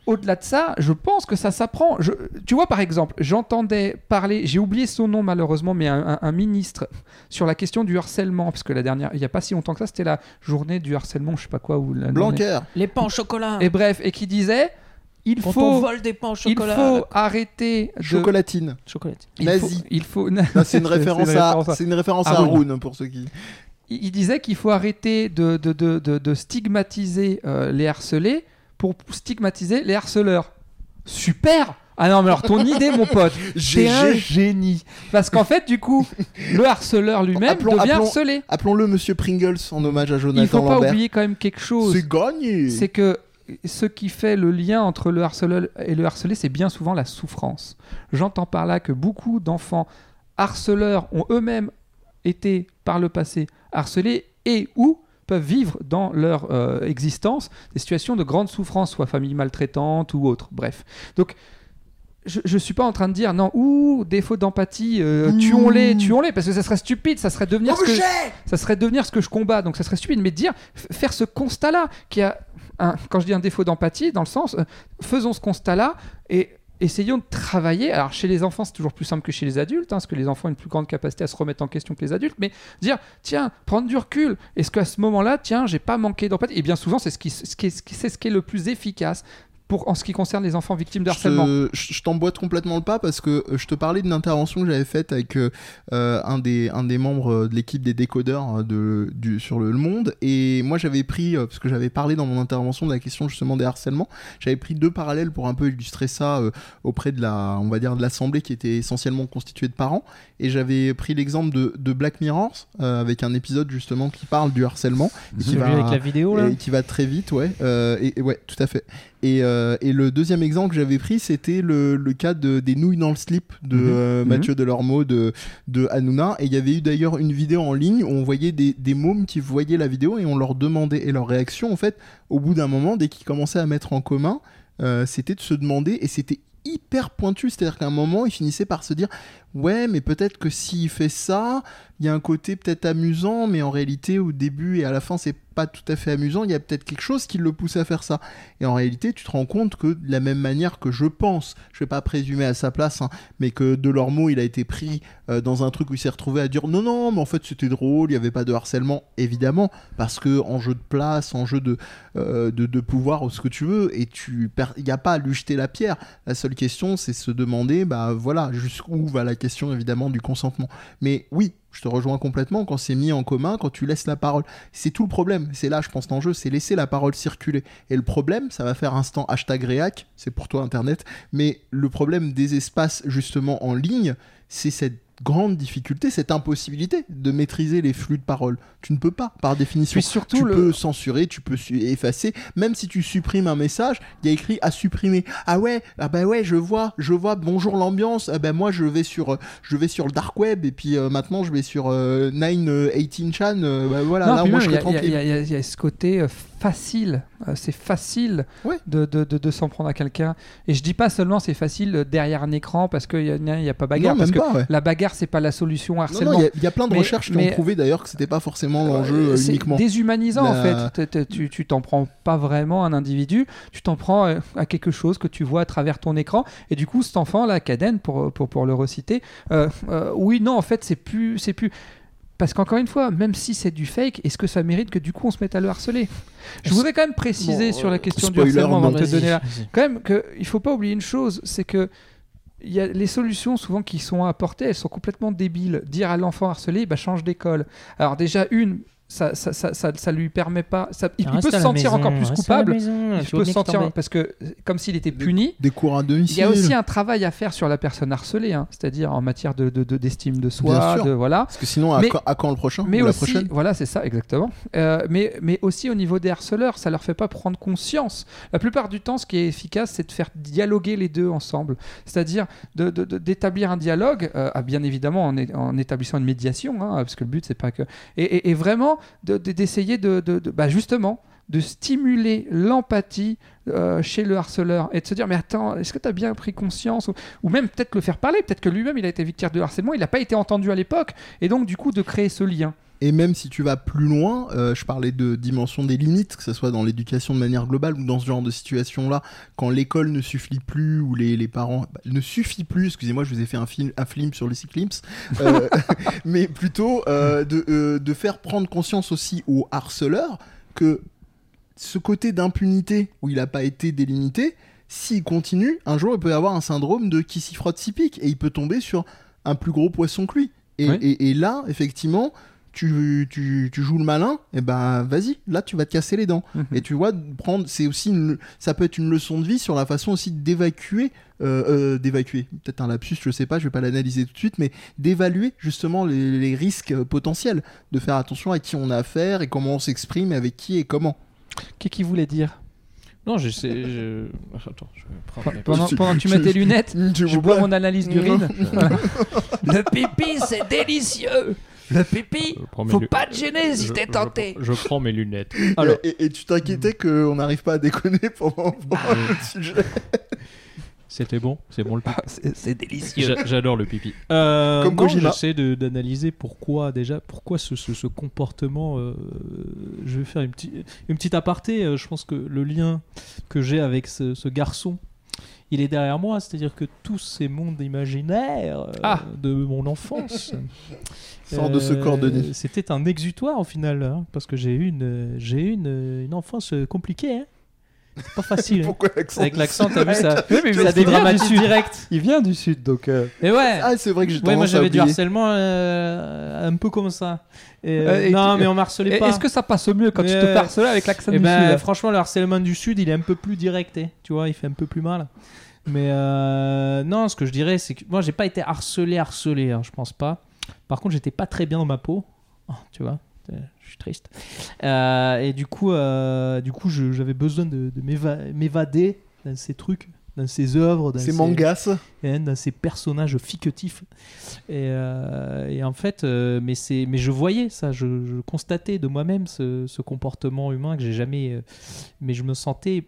Speaker 1: au-delà de ça, je pense que ça s'apprend. Je- Tu vois, par exemple, j'entendais parler, j'ai oublié son nom malheureusement, mais un, un- un ministre sur la question du harcèlement, parce que la dernière, il n'y a pas si longtemps que ça, c'était la journée du harcèlement, je sais pas quoi. Ou la
Speaker 4: Blanquer.
Speaker 2: Les pains au chocolat.
Speaker 1: Et bref, et qui disait, il
Speaker 2: Quand on
Speaker 1: faut,
Speaker 2: vole des pains au
Speaker 1: il faut arrêter de...
Speaker 4: Chocolatine.
Speaker 2: Chocolat.
Speaker 1: il
Speaker 4: Nazi.
Speaker 1: faut- Il faut,
Speaker 4: c'est une référence à,
Speaker 1: à-
Speaker 4: c'est une référence à.
Speaker 1: Haroun
Speaker 4: pour ceux qui.
Speaker 1: il il disait qu'il faut arrêter de, de, de, de- de stigmatiser euh, les harcelés pour stigmatiser les harceleurs. Super Ah non, mais alors ton idée, mon pote, c'est un génie. Parce qu'en fait, du coup, le harceleur lui-même devient
Speaker 4: appelons-
Speaker 1: harcelé.
Speaker 4: Appelons-le Monsieur Pringles en hommage à Jonathan
Speaker 1: Il faut pas
Speaker 4: Lambert.
Speaker 1: oublier quand même quelque chose.
Speaker 4: C'est gagné.
Speaker 1: C'est que ce qui fait le lien entre le harceleur et le harcelé, c'est bien souvent la souffrance. J'entends par là que beaucoup d'enfants harceleurs ont eux-mêmes été par le passé harcelés et ou peuvent vivre dans leur euh, existence des situations de grande souffrance, soit famille maltraitante ou autre. Bref. Donc, je, je suis pas en train de dire non, ouh, défaut d'empathie, euh, tuons-les, tuons-les, parce que ça serait stupide, ça serait devenir ce que, ça serait devenir ce que je combats, donc ça serait stupide. Mais dire, faire ce constat-là, qui a, un, quand je dis un défaut d'empathie, dans le sens, euh, faisons ce constat-là et essayons de travailler. Alors chez les enfants, c'est toujours plus simple que chez les adultes, hein, parce que les enfants ont une plus grande capacité à se remettre en question que les adultes. Mais dire, tiens, prendre du recul. Est-ce qu'à ce moment-là, tiens, j'ai pas manqué d'empathie? Et bien souvent, c'est ce ce ce qui- c'est ce qui est le plus efficace. Pour, en ce qui concerne les enfants victimes de
Speaker 4: Je
Speaker 1: harcèlement.
Speaker 4: Je je t'emboîte complètement le pas parce que euh, je te parlais d'une intervention que j'avais faite avec euh, euh, un, des, un des membres de l'équipe des décodeurs euh, de, du, sur le, Le Monde. Et moi, j'avais pris, parce que j'avais parlé dans mon intervention de la question justement des harcèlements, j'avais pris deux parallèles pour un peu illustrer ça euh, auprès de la, on va dire, de l'assemblée qui était essentiellement constituée de parents. Et j'avais pris l'exemple de, de Black Mirror euh, avec un épisode justement qui parle du harcèlement. et qui va-
Speaker 2: avec la vidéo là?
Speaker 4: et qui va très vite, ouais. Euh, et, et ouais, tout à fait. Et, euh, et le deuxième exemple que j'avais pris, c'était le, le cas de, des nouilles dans le slip de
Speaker 1: Mhm.
Speaker 4: euh,
Speaker 1: Mhm.
Speaker 4: Mathieu Delormeau de, de Hanouna. Et il y avait eu d'ailleurs une vidéo en ligne où on voyait des, des mômes qui voyaient la vidéo et on leur demandait, et leur réaction, en fait, au bout d'un moment, dès qu'ils commençaient à mettre en commun, euh, c'était de se demander, et c'était hyper pointu, c'est-à-dire qu'à un moment, ils finissaient par se dire ouais, mais peut-être que s'il fait ça, il y a un côté peut-être amusant, mais en réalité, au début et à la fin, c'est pas tout à fait amusant. Il y a peut-être quelque chose qui le pousse à faire ça. Et en réalité, tu te rends compte que de la même manière que je pense, je vais pas présumer à sa place, hein, mais que Delormeau, il a été pris euh, dans un truc où il s'est retrouvé à dire non, non, mais en fait, c'était drôle, il y avait pas de harcèlement, évidemment, parce que en jeu de place, en jeu de, euh, de, de pouvoir, ou ce que tu veux, et tu il n'y a pas à lui jeter la pierre. La seule question, c'est se demander, bah voilà, jusqu'où va la question évidemment du consentement. Mais oui, je te rejoins complètement quand c'est mis en commun, quand tu laisses la parole. C'est tout le problème. C'est là, je pense, l'enjeu, c'est laisser la parole circuler. Et le problème, ça va faire instant hashtag réac, c'est pour toi Internet, mais le problème des espaces justement en ligne, c'est cette grande difficulté, cette impossibilité de maîtriser les flux de parole. Tu ne peux pas, par définition.
Speaker 1: Puis surtout,
Speaker 4: tu
Speaker 1: le-
Speaker 4: peux censurer, tu peux effacer. Même si tu supprimes un message, il y a écrit à supprimer. Ah ouais, ah bah ouais, je vois, je vois. Bonjour l'ambiance. Ah bah moi je vais sur, euh, je vais sur le dark web et puis euh, maintenant je vais sur euh, 918 chan. euh, bah voilà,
Speaker 1: Non,
Speaker 4: là moi je
Speaker 1: il y, a- y y y ce côté facile. Euh, c'est facile
Speaker 4: Ouais.
Speaker 1: de, de, de, de s'en prendre à quelqu'un. Et je dis pas seulement c'est facile derrière un écran parce qu'il n'y a, y a pas bagarre.
Speaker 4: non,
Speaker 1: parce
Speaker 4: même
Speaker 1: que
Speaker 4: pas. Ouais.
Speaker 1: la bagarre, c'est pas la solution harcèlement.
Speaker 4: il y a- il y, a plein de
Speaker 1: Mais-
Speaker 4: recherches qui
Speaker 1: mais-
Speaker 4: ont prouvé d'ailleurs que c'était pas forcément l'enjeu
Speaker 1: Euh,
Speaker 4: euh,
Speaker 1: c'est
Speaker 4: uniquement.
Speaker 1: déshumanisant en fait. Tu tu t'en prends pas vraiment à un individu, tu t'en prends euh, à quelque chose que tu vois à travers ton écran. Et du coup, cet enfant là, Caden, pour, pour, pour le reciter, euh, euh, oui, non, en fait, c'est plus, c'est plus. Parce qu'encore une fois, même si c'est du fake, est-ce que ça mérite que du coup on se mette à le harceler? Je voudrais quand même préciser
Speaker 2: Bon,
Speaker 1: sur la
Speaker 2: euh,
Speaker 1: question du harcèlement avant de te donner la,
Speaker 2: vas-y.
Speaker 1: quand même qu'il faut pas oublier une chose, c'est que il y a les solutions souvent qui sont apportées, elles sont complètement débiles. Dire à l'enfant harcelé, bah change d'école. Alors déjà une, ça, ça, ça, ça, ça lui permet pas, ça, il, il peut se sentir
Speaker 2: maison,
Speaker 1: encore plus coupable.
Speaker 2: maison,
Speaker 1: Il peut se sentir parce que comme s'il était puni.
Speaker 4: Des cours à
Speaker 1: Il y a aussi un travail à faire sur la personne harcelée, hein, c'est-à-dire en matière de de- de- d'estime de,
Speaker 4: Bien
Speaker 1: soi,
Speaker 4: sûr.
Speaker 1: de voilà.
Speaker 4: Parce que sinon, à,
Speaker 1: Mais-
Speaker 4: quand, à quand le prochain
Speaker 1: Mais
Speaker 4: Ou la
Speaker 1: aussi,
Speaker 4: prochaine
Speaker 1: voilà, c'est ça, exactement. Euh, mais, mais aussi au niveau des harceleurs, ça leur fait pas prendre conscience. La plupart du temps, ce qui est efficace, c'est de faire dialoguer les deux ensemble. C'est-à-dire de- de- de- d'établir un dialogue, euh, ah, bien évidemment en, en établissant une médiation, hein, parce que le but, c'est pas que. Et, et- et vraiment de- de- d'essayer de, de- de- bah, justement, de stimuler l'empathie euh, chez le harceleur et de se dire mais attends est-ce que tu as bien pris conscience ou, ou même peut-être le faire parler peut-être que lui-même il a été victime de harcèlement il n'a pas été entendu à l'époque et donc du coup de créer ce lien
Speaker 4: Et même si tu vas plus loin, euh, je parlais de dimension des limites, que ce soit dans l'éducation de manière globale ou dans ce genre de situation-là, quand l'école ne suffit plus ou les, les parents bah, ne suffit plus, excusez-moi, je vous ai fait un film, un film sur les cyclimps, euh, mais plutôt euh, de, euh, de faire prendre conscience aussi aux harceleurs que ce côté d'impunité où il n'a pas été délimité, s'il continue, un jour il peut avoir un syndrome de qui s'y frotte s'y pique et il peut tomber sur un plus gros poisson que lui. Et,
Speaker 1: Oui.
Speaker 4: et- et là, effectivement, tu, tu, tu joues le malin, et ben vas-y, là tu vas te casser les dents.
Speaker 1: Mhm.
Speaker 4: Et tu vois, prendre, c'est aussi une, ça peut être une leçon de vie sur la façon aussi d'évacuer, euh, euh, d'évacuer, peut-être un lapsus, je sais pas, je vais pas l'analyser tout de suite, mais d'évaluer justement les, les risques potentiels, de faire attention à qui on a affaire et comment on s'exprime, avec qui et comment.
Speaker 1: Qu'est-ce qu'il voulait dire?
Speaker 2: Non, je sais. Je... Attends, je vais prendre mes-
Speaker 1: pendant,
Speaker 4: tu-
Speaker 1: pendant que tu mets tes lunettes
Speaker 4: Tu
Speaker 1: je
Speaker 4: vois
Speaker 1: bois mon analyse d'urine le pipi c'est délicieux le pipi faut
Speaker 2: lu-
Speaker 1: pas te gêner si
Speaker 2: je-
Speaker 1: t'es tenté
Speaker 2: Je, prends mes lunettes. Alors,
Speaker 4: Et, et tu t'inquiétais qu'on n'arrive pas à déconner pendant, pendant le sujet?
Speaker 2: c'était bon C'est bon le pipi
Speaker 1: Ah, c'est délicieux
Speaker 2: J'a- J'adore le pipi. Euh,
Speaker 4: Comme.
Speaker 2: J'essaie d'analyser pourquoi déjà, pourquoi ce, ce- ce comportement. euh, je vais faire une, petite une petite aparté. euh, je pense que le lien que j'ai avec ce, ce garçon, il est derrière moi. C'est-à-dire que tous ces mondes imaginaires euh,
Speaker 1: Ah.
Speaker 2: de mon enfance.
Speaker 4: Sors de ce
Speaker 2: euh,
Speaker 4: corps de nez.
Speaker 2: C'était un exutoire au final, hein, parce que j'ai eu une, j'ai eu une, une enfance euh, compliquée. hein. C'est pas facile. hein.
Speaker 4: Pourquoi l'accent
Speaker 2: Avec l'accent, t'as vu ça,
Speaker 1: Oui, mais
Speaker 2: ça
Speaker 1: il vient
Speaker 2: dédramatise
Speaker 1: du Sud.
Speaker 2: direct.
Speaker 1: il vient du sud donc euh,
Speaker 2: Et ouais.
Speaker 4: Ah, c'est vrai que j'ai
Speaker 2: Ouais, moi j'avais du harcèlement euh, un peu comme ça. Et, euh,
Speaker 1: et
Speaker 2: non,
Speaker 1: tu-
Speaker 2: mais on m'harcelait
Speaker 1: Et
Speaker 2: pas.
Speaker 1: Est-ce que ça passe mieux quand tu te
Speaker 2: Euh,
Speaker 1: fais harceler avec l'accent
Speaker 2: Eh
Speaker 1: du
Speaker 2: ben,
Speaker 1: sud
Speaker 2: franchement, le harcèlement du Sud, il est un peu plus direct, eh. tu vois, il fait un peu plus mal. Mais euh, non, ce que je dirais, c'est que moi, j'ai pas été harcelé, harcelé, hein, je pense pas. Par contre, j'étais pas très bien dans ma peau, Oh, tu vois. euh, Je suis triste. Euh, et du coup, euh, du coup, j'avais besoin de, de m'éva- m'évader dans ces trucs, dans ces œuvres, dans ces-
Speaker 4: mangas.
Speaker 2: et dans ces personnages fictifs. Et, euh, et en fait, mais, c'est, mais je voyais ça, je, je constatais de moi-même ce, ce comportement humain que j'ai jamais. mais je me sentais.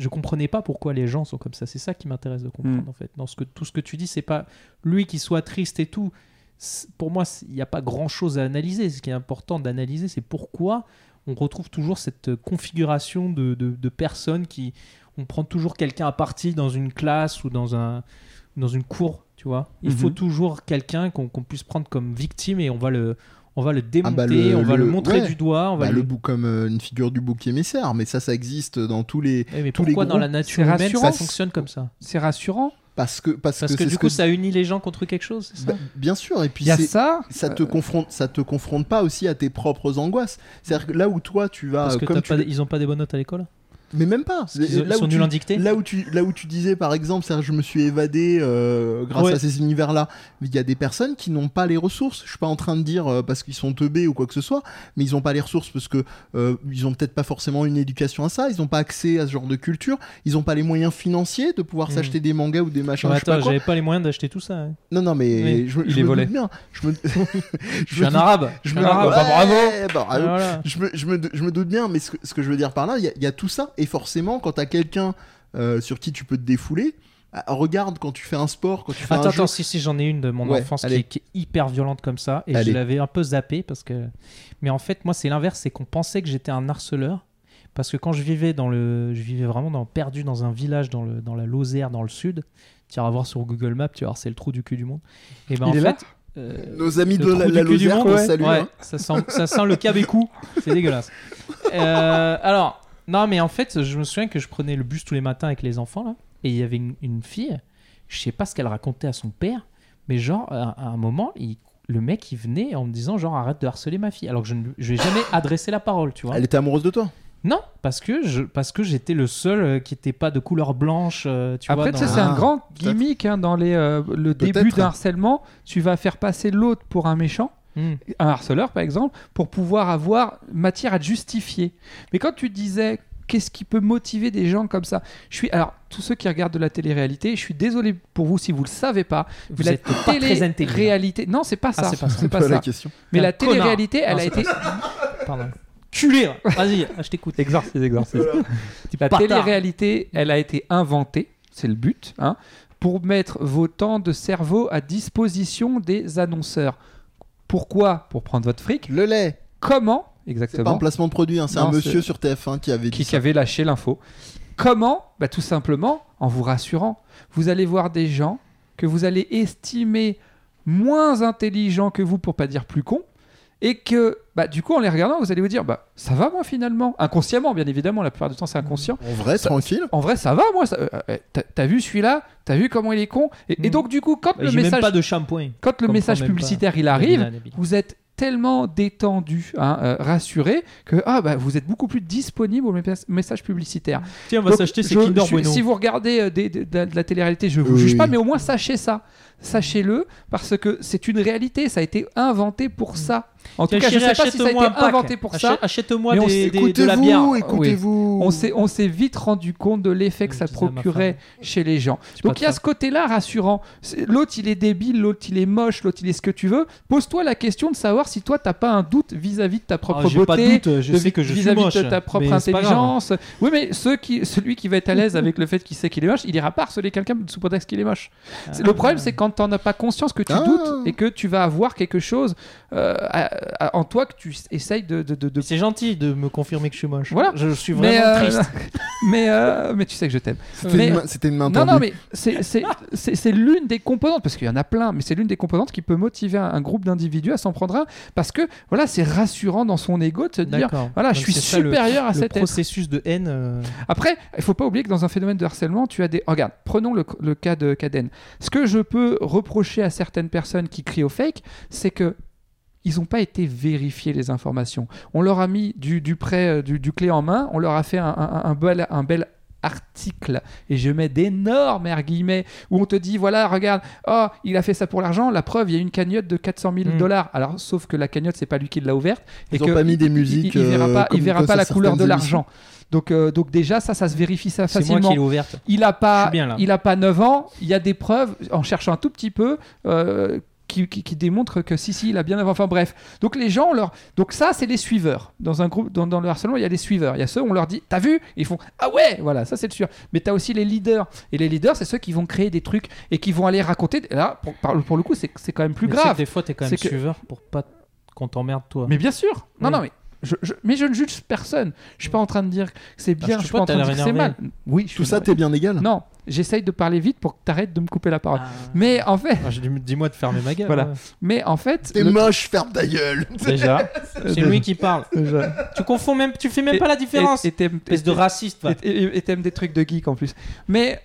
Speaker 2: Je comprenais pas pourquoi les gens sont comme ça. C'est ça qui m'intéresse de comprendre
Speaker 1: Mm.
Speaker 2: en fait. Dans ce que, tout ce que tu dis, c'est pas lui qui soit triste et tout. Pour moi, il n'y a pas grand-chose à analyser. Ce qui est important d'analyser, c'est pourquoi on retrouve toujours cette configuration de, de- de personnes qui, on prend toujours quelqu'un à partie dans une classe ou dans, un, dans une cour, tu vois. Il
Speaker 1: Mhm.
Speaker 2: faut toujours quelqu'un qu'on qu'on puisse prendre comme victime et on va le, on va le démonter,
Speaker 4: bah, le-
Speaker 2: on va le,
Speaker 4: le-
Speaker 2: montrer
Speaker 4: ouais.
Speaker 2: du doigt. On va
Speaker 4: Bah, le bouc comme euh, une figure du bouc émissaire, mais ça, ça existe dans tous les.
Speaker 2: Eh, mais
Speaker 4: tous les
Speaker 2: pourquoi dans
Speaker 4: groupes,
Speaker 2: la nature
Speaker 1: c'est
Speaker 2: humaine ça fonctionne comme ça?
Speaker 1: C'est rassurant
Speaker 4: Parce que parce,
Speaker 2: Parce que,
Speaker 4: c'est
Speaker 2: du coup, ça unit les gens contre quelque chose, c'est ça?
Speaker 4: Bah, bien sûr, et puis
Speaker 1: il y a
Speaker 4: c'est-
Speaker 1: ça
Speaker 4: ça te
Speaker 1: euh,
Speaker 4: confronte, ça te confronte pas aussi à tes propres angoisses. C'est-à-dire que là où toi tu vas,
Speaker 2: Parce que
Speaker 4: comme tu
Speaker 2: pas
Speaker 4: le-
Speaker 2: ils ont pas des bonnes notes à l'école?
Speaker 4: Mais même pas.
Speaker 2: Ils,
Speaker 4: là,
Speaker 2: sont
Speaker 4: où
Speaker 2: nuls
Speaker 4: tu,
Speaker 2: en dictée.
Speaker 4: là, où tu, là où tu disais, par exemple, c'est-à-dire, je me suis évadé euh, grâce
Speaker 2: Ouais.
Speaker 4: à ces univers-là. Il y a des personnes qui n'ont pas les ressources. Je suis pas en train de dire euh, parce qu'ils sont teubés ou quoi que ce soit, mais ils n'ont pas les ressources parce que euh, ils ont peut-être pas forcément une éducation à ça. Ils n'ont pas accès à ce genre de culture. Ils n'ont pas les moyens financiers de pouvoir
Speaker 2: Hmm.
Speaker 4: s'acheter des mangas ou des machins. Pas
Speaker 2: attends, j'avais pas les moyens d'acheter tout ça. hein.
Speaker 4: Non, non, mais
Speaker 2: Oui.
Speaker 4: je,
Speaker 1: Il
Speaker 4: je
Speaker 1: est
Speaker 4: me
Speaker 1: volé.
Speaker 4: bien. Je me,
Speaker 2: Je suis un arabe.
Speaker 4: je me
Speaker 2: suis un arabe.
Speaker 1: bah, bravo.
Speaker 4: Bah.
Speaker 2: Voilà.
Speaker 4: je me, je, doute bien, mais ce que, ce que je veux dire par là, il y, a- il y a tout ça. Et forcément, quand t'as quelqu'un euh, sur qui tu peux te défouler, ah, regarde quand tu fais un sport, quand tu fais
Speaker 2: Attends,
Speaker 4: un jeu.
Speaker 2: attends, si, si, j'en ai une de mon
Speaker 4: Ouais,
Speaker 2: enfance qui est, qui est hyper violente comme ça. Et
Speaker 4: Allez.
Speaker 2: je l'avais un peu zappé parce que. Mais en fait, moi, c'est l'inverse c'est qu'on pensait que j'étais un harceleur. Parce que quand je vivais dans le. Je vivais vraiment dans, perdu dans un village dans, le, dans la Lozère, dans le sud. Tu iras voir sur Google Maps, tu vas voir, c'est le trou du cul du monde. Et ben
Speaker 1: Il
Speaker 2: en
Speaker 1: est là
Speaker 2: fait. euh,
Speaker 4: Nos amis de la, la Lozère,
Speaker 2: monde, ouais. Ouais,
Speaker 4: hein.
Speaker 2: ça, sent, ça sent le cabécou. C'est dégueulasse. Euh, alors, non, mais en fait, je me souviens que je prenais le bus tous les matins avec les enfants, là, et il y avait une, une fille, je sais pas ce qu'elle racontait à son père, mais genre, à, à un moment, il- le mec, il venait en me disant, genre, arrête de harceler ma fille, alors que je ne je ai jamais adressé la parole, tu vois.
Speaker 4: Elle était amoureuse de toi?
Speaker 2: Non, parce que je parce que j'étais le seul euh, qui n'était pas de couleur blanche, euh, tu
Speaker 1: Après, c'est un
Speaker 4: Ah,
Speaker 1: grand gimmick hein, dans les, euh, le début d'un harcèlement. Tu vas faire passer l'autre pour un méchant, Un harceleur par exemple, pour pouvoir avoir matière à te justifier. Mais quand tu disais qu'est-ce qui peut motiver des gens comme ça? Je suis alors tous ceux qui regardent de la télé-réalité, je suis désolé pour vous si vous le savez pas.
Speaker 2: Vous
Speaker 1: la
Speaker 2: êtes pas très intelligent.
Speaker 1: réalité non, c'est pas ça.
Speaker 2: c'est pas ça.
Speaker 1: c'est pas
Speaker 4: Pas la
Speaker 1: ça.
Speaker 4: question.
Speaker 1: Mais la télé-réalité, elle
Speaker 2: Non,
Speaker 1: a été
Speaker 2: Pardon. Culé Vas-y, je t'écoute.
Speaker 1: exorcise, exorcise. La télé-réalité, elle a été inventée, c'est le but, hein, pour mettre vos temps de cerveau à disposition des annonceurs. Pourquoi Pour prendre votre fric.
Speaker 4: Le lait.
Speaker 1: Comment
Speaker 4: C'est pas
Speaker 1: Exactement.
Speaker 4: un placement de produit, hein, c'est un monsieur
Speaker 1: c'est-
Speaker 4: sur TF1 qui avait dit
Speaker 1: Qui,
Speaker 4: ça.
Speaker 1: qui avait lâché l'info. Comment bah, Tout simplement en vous rassurant. Vous allez voir des gens que vous allez estimer moins intelligents que vous, pour pas dire plus cons, et que bah, du coup, en les regardant, vous allez vous dire bah, ça va moi finalement Inconsciemment, bien évidemment, la plupart du temps c'est inconscient.
Speaker 4: En vrai,
Speaker 1: Ça-
Speaker 4: tranquille.
Speaker 1: En vrai, ça va, moi. ça- euh, euh, T'as vu celui-là T'as vu comment il est con et, et
Speaker 2: Mm.
Speaker 1: donc, du coup, quand le
Speaker 2: J'ai même
Speaker 1: message,
Speaker 2: pas de shampoing.
Speaker 1: quand le message publicitaire il arrive, vous êtes tellement détendu, hein, euh, rassuré, que ah, bah, vous êtes beaucoup plus disponible au mé- message publicitaire.
Speaker 2: Tiens, on va s'acheter ces Kinder
Speaker 1: je-
Speaker 2: Bueno.
Speaker 1: Si vous regardez euh, des- de, la- de la télé-réalité, je vous
Speaker 4: Oui.
Speaker 1: juge pas, mais au moins sachez ça. Sachez-le, parce que c'est une réalité, ça a été inventé pour ça. En tout cas, je
Speaker 2: chérie,
Speaker 1: sais pas si ça a été inventé pour ça.
Speaker 2: Achète- Achète-moi des,
Speaker 1: s'est-
Speaker 2: des- de la bière.
Speaker 4: Écoutez-vous, écoutez-vous.
Speaker 1: On s'est, vite rendu compte de l'effet que ça procurait chez les gens. Donc il y a ce côté-là rassurant. L'autre il est débile, l'autre il est moche, l'autre il est ce que tu veux. Pose-toi la question de savoir si toi t'as pas un doute vis-à-vis de ta propre
Speaker 2: Ah, pas de
Speaker 1: beauté.
Speaker 2: doute, je
Speaker 1: de-
Speaker 2: sais que je suis
Speaker 1: vis-à-vis de ta propre intelligence. Oui, mais ceux qui, celui qui va être à l'aise avec le fait qu'il sait qu'il est moche, il ira pas harceler quelqu'un sous prétexte qu'il est moche. Le problème, c'est quand t'en as pas conscience que tu
Speaker 4: Ah.
Speaker 1: doutes et que tu vas avoir quelque chose euh, à- à- en toi que tu essayes de, de, de- de-
Speaker 2: C'est gentil de me confirmer que je suis moche.
Speaker 1: Voilà.
Speaker 2: Je suis
Speaker 1: mais,
Speaker 2: vraiment
Speaker 1: euh,
Speaker 2: triste.
Speaker 1: mais, euh, mais tu sais que je t'aime.
Speaker 4: C'était
Speaker 1: mais-
Speaker 4: une main- une main
Speaker 1: Non,
Speaker 4: tendue.
Speaker 1: non, mais c'est- c'est c'est- c'est l'une des composantes, parce qu'il y en a plein, mais c'est l'une des composantes qui peut motiver un, un groupe d'individus à s'en prendre un, parce que voilà, c'est rassurant dans son ego de se dire, voilà, je suis
Speaker 2: c'est ça, le-
Speaker 1: supérieur à
Speaker 2: le
Speaker 1: cet être.
Speaker 2: processus de haine. euh,
Speaker 1: Après, il faut pas oublier que dans un phénomène de harcèlement, tu as des. Regarde, prenons le, le cas de Caden. Ce que je peux reprocher à certaines personnes qui crient au fake, c'est que ils n'ont pas été vérifiés les informations. On leur a mis du, du prêt, euh, du, du clé en main, on leur a fait un, un- un bel, un bel article, et je mets d'énormes guillemets, où on te dit, voilà, regarde, oh, il a fait ça pour l'argent, la preuve, il y a une cagnotte de 400 000
Speaker 2: Mm.
Speaker 1: dollars. Alors, sauf que la cagnotte, c'est pas lui qui l'a ouverte.
Speaker 4: Ils
Speaker 1: et
Speaker 4: ont
Speaker 1: que
Speaker 4: pas mis des musiques,
Speaker 1: Il, il verra
Speaker 4: euh,
Speaker 1: pas, il verra pas la couleur de l'argent. Donc, euh, donc déjà, ça, ça se vérifie ça
Speaker 2: C'est moi
Speaker 1: facilement.
Speaker 2: qui l'ai ouverte.
Speaker 1: Il a pas,
Speaker 2: bien,
Speaker 1: il a pas 9 ans. Il y a des preuves en cherchant un tout petit peu. euh, qui, qui- qui démontrent que si si il a bien 9 ans. enfin bref. Donc les gens on leur donc ça c'est les suiveurs. Dans un groupe dans, dans le harcèlement il y a les suiveurs. Il y a ceux on leur dit t'as vu? Ils font ah ouais! Voilà ça c'est le suiveur mais t'as aussi les leaders. Et les leaders c'est ceux qui vont créer des trucs et qui vont aller raconter. Là pour, pour le coup c'est quand même plus
Speaker 2: Mais
Speaker 1: grave.
Speaker 2: que Des fois, t'es quand même
Speaker 1: que-
Speaker 2: suiveur pour pas qu'on t'emmerde, toi.
Speaker 1: mais bien sûr. Non
Speaker 2: Oui.
Speaker 1: non mais je, je- mais je ne juge personne je suis pas en train de dire que c'est bien
Speaker 2: je
Speaker 1: suis pas en train de dire que c'est mal oui je
Speaker 4: Tout ça, t'es bien égal.
Speaker 1: non j'essaye de parler vite pour que t'arrêtes de me couper la parole
Speaker 2: Ah.
Speaker 1: mais en fait
Speaker 2: Ah, Dis-moi de fermer ma gueule.
Speaker 1: Voilà.
Speaker 2: ouais.
Speaker 1: mais en fait
Speaker 4: T'es
Speaker 1: le-
Speaker 4: moche, ferme ta gueule.
Speaker 2: Déjà, c'est lui qui parle. Tu confonds même, tu fais même
Speaker 1: Et-
Speaker 2: pas la différence.
Speaker 1: Et- et
Speaker 2: de raciste.
Speaker 1: et t'aimes des trucs de geek en plus. Mais,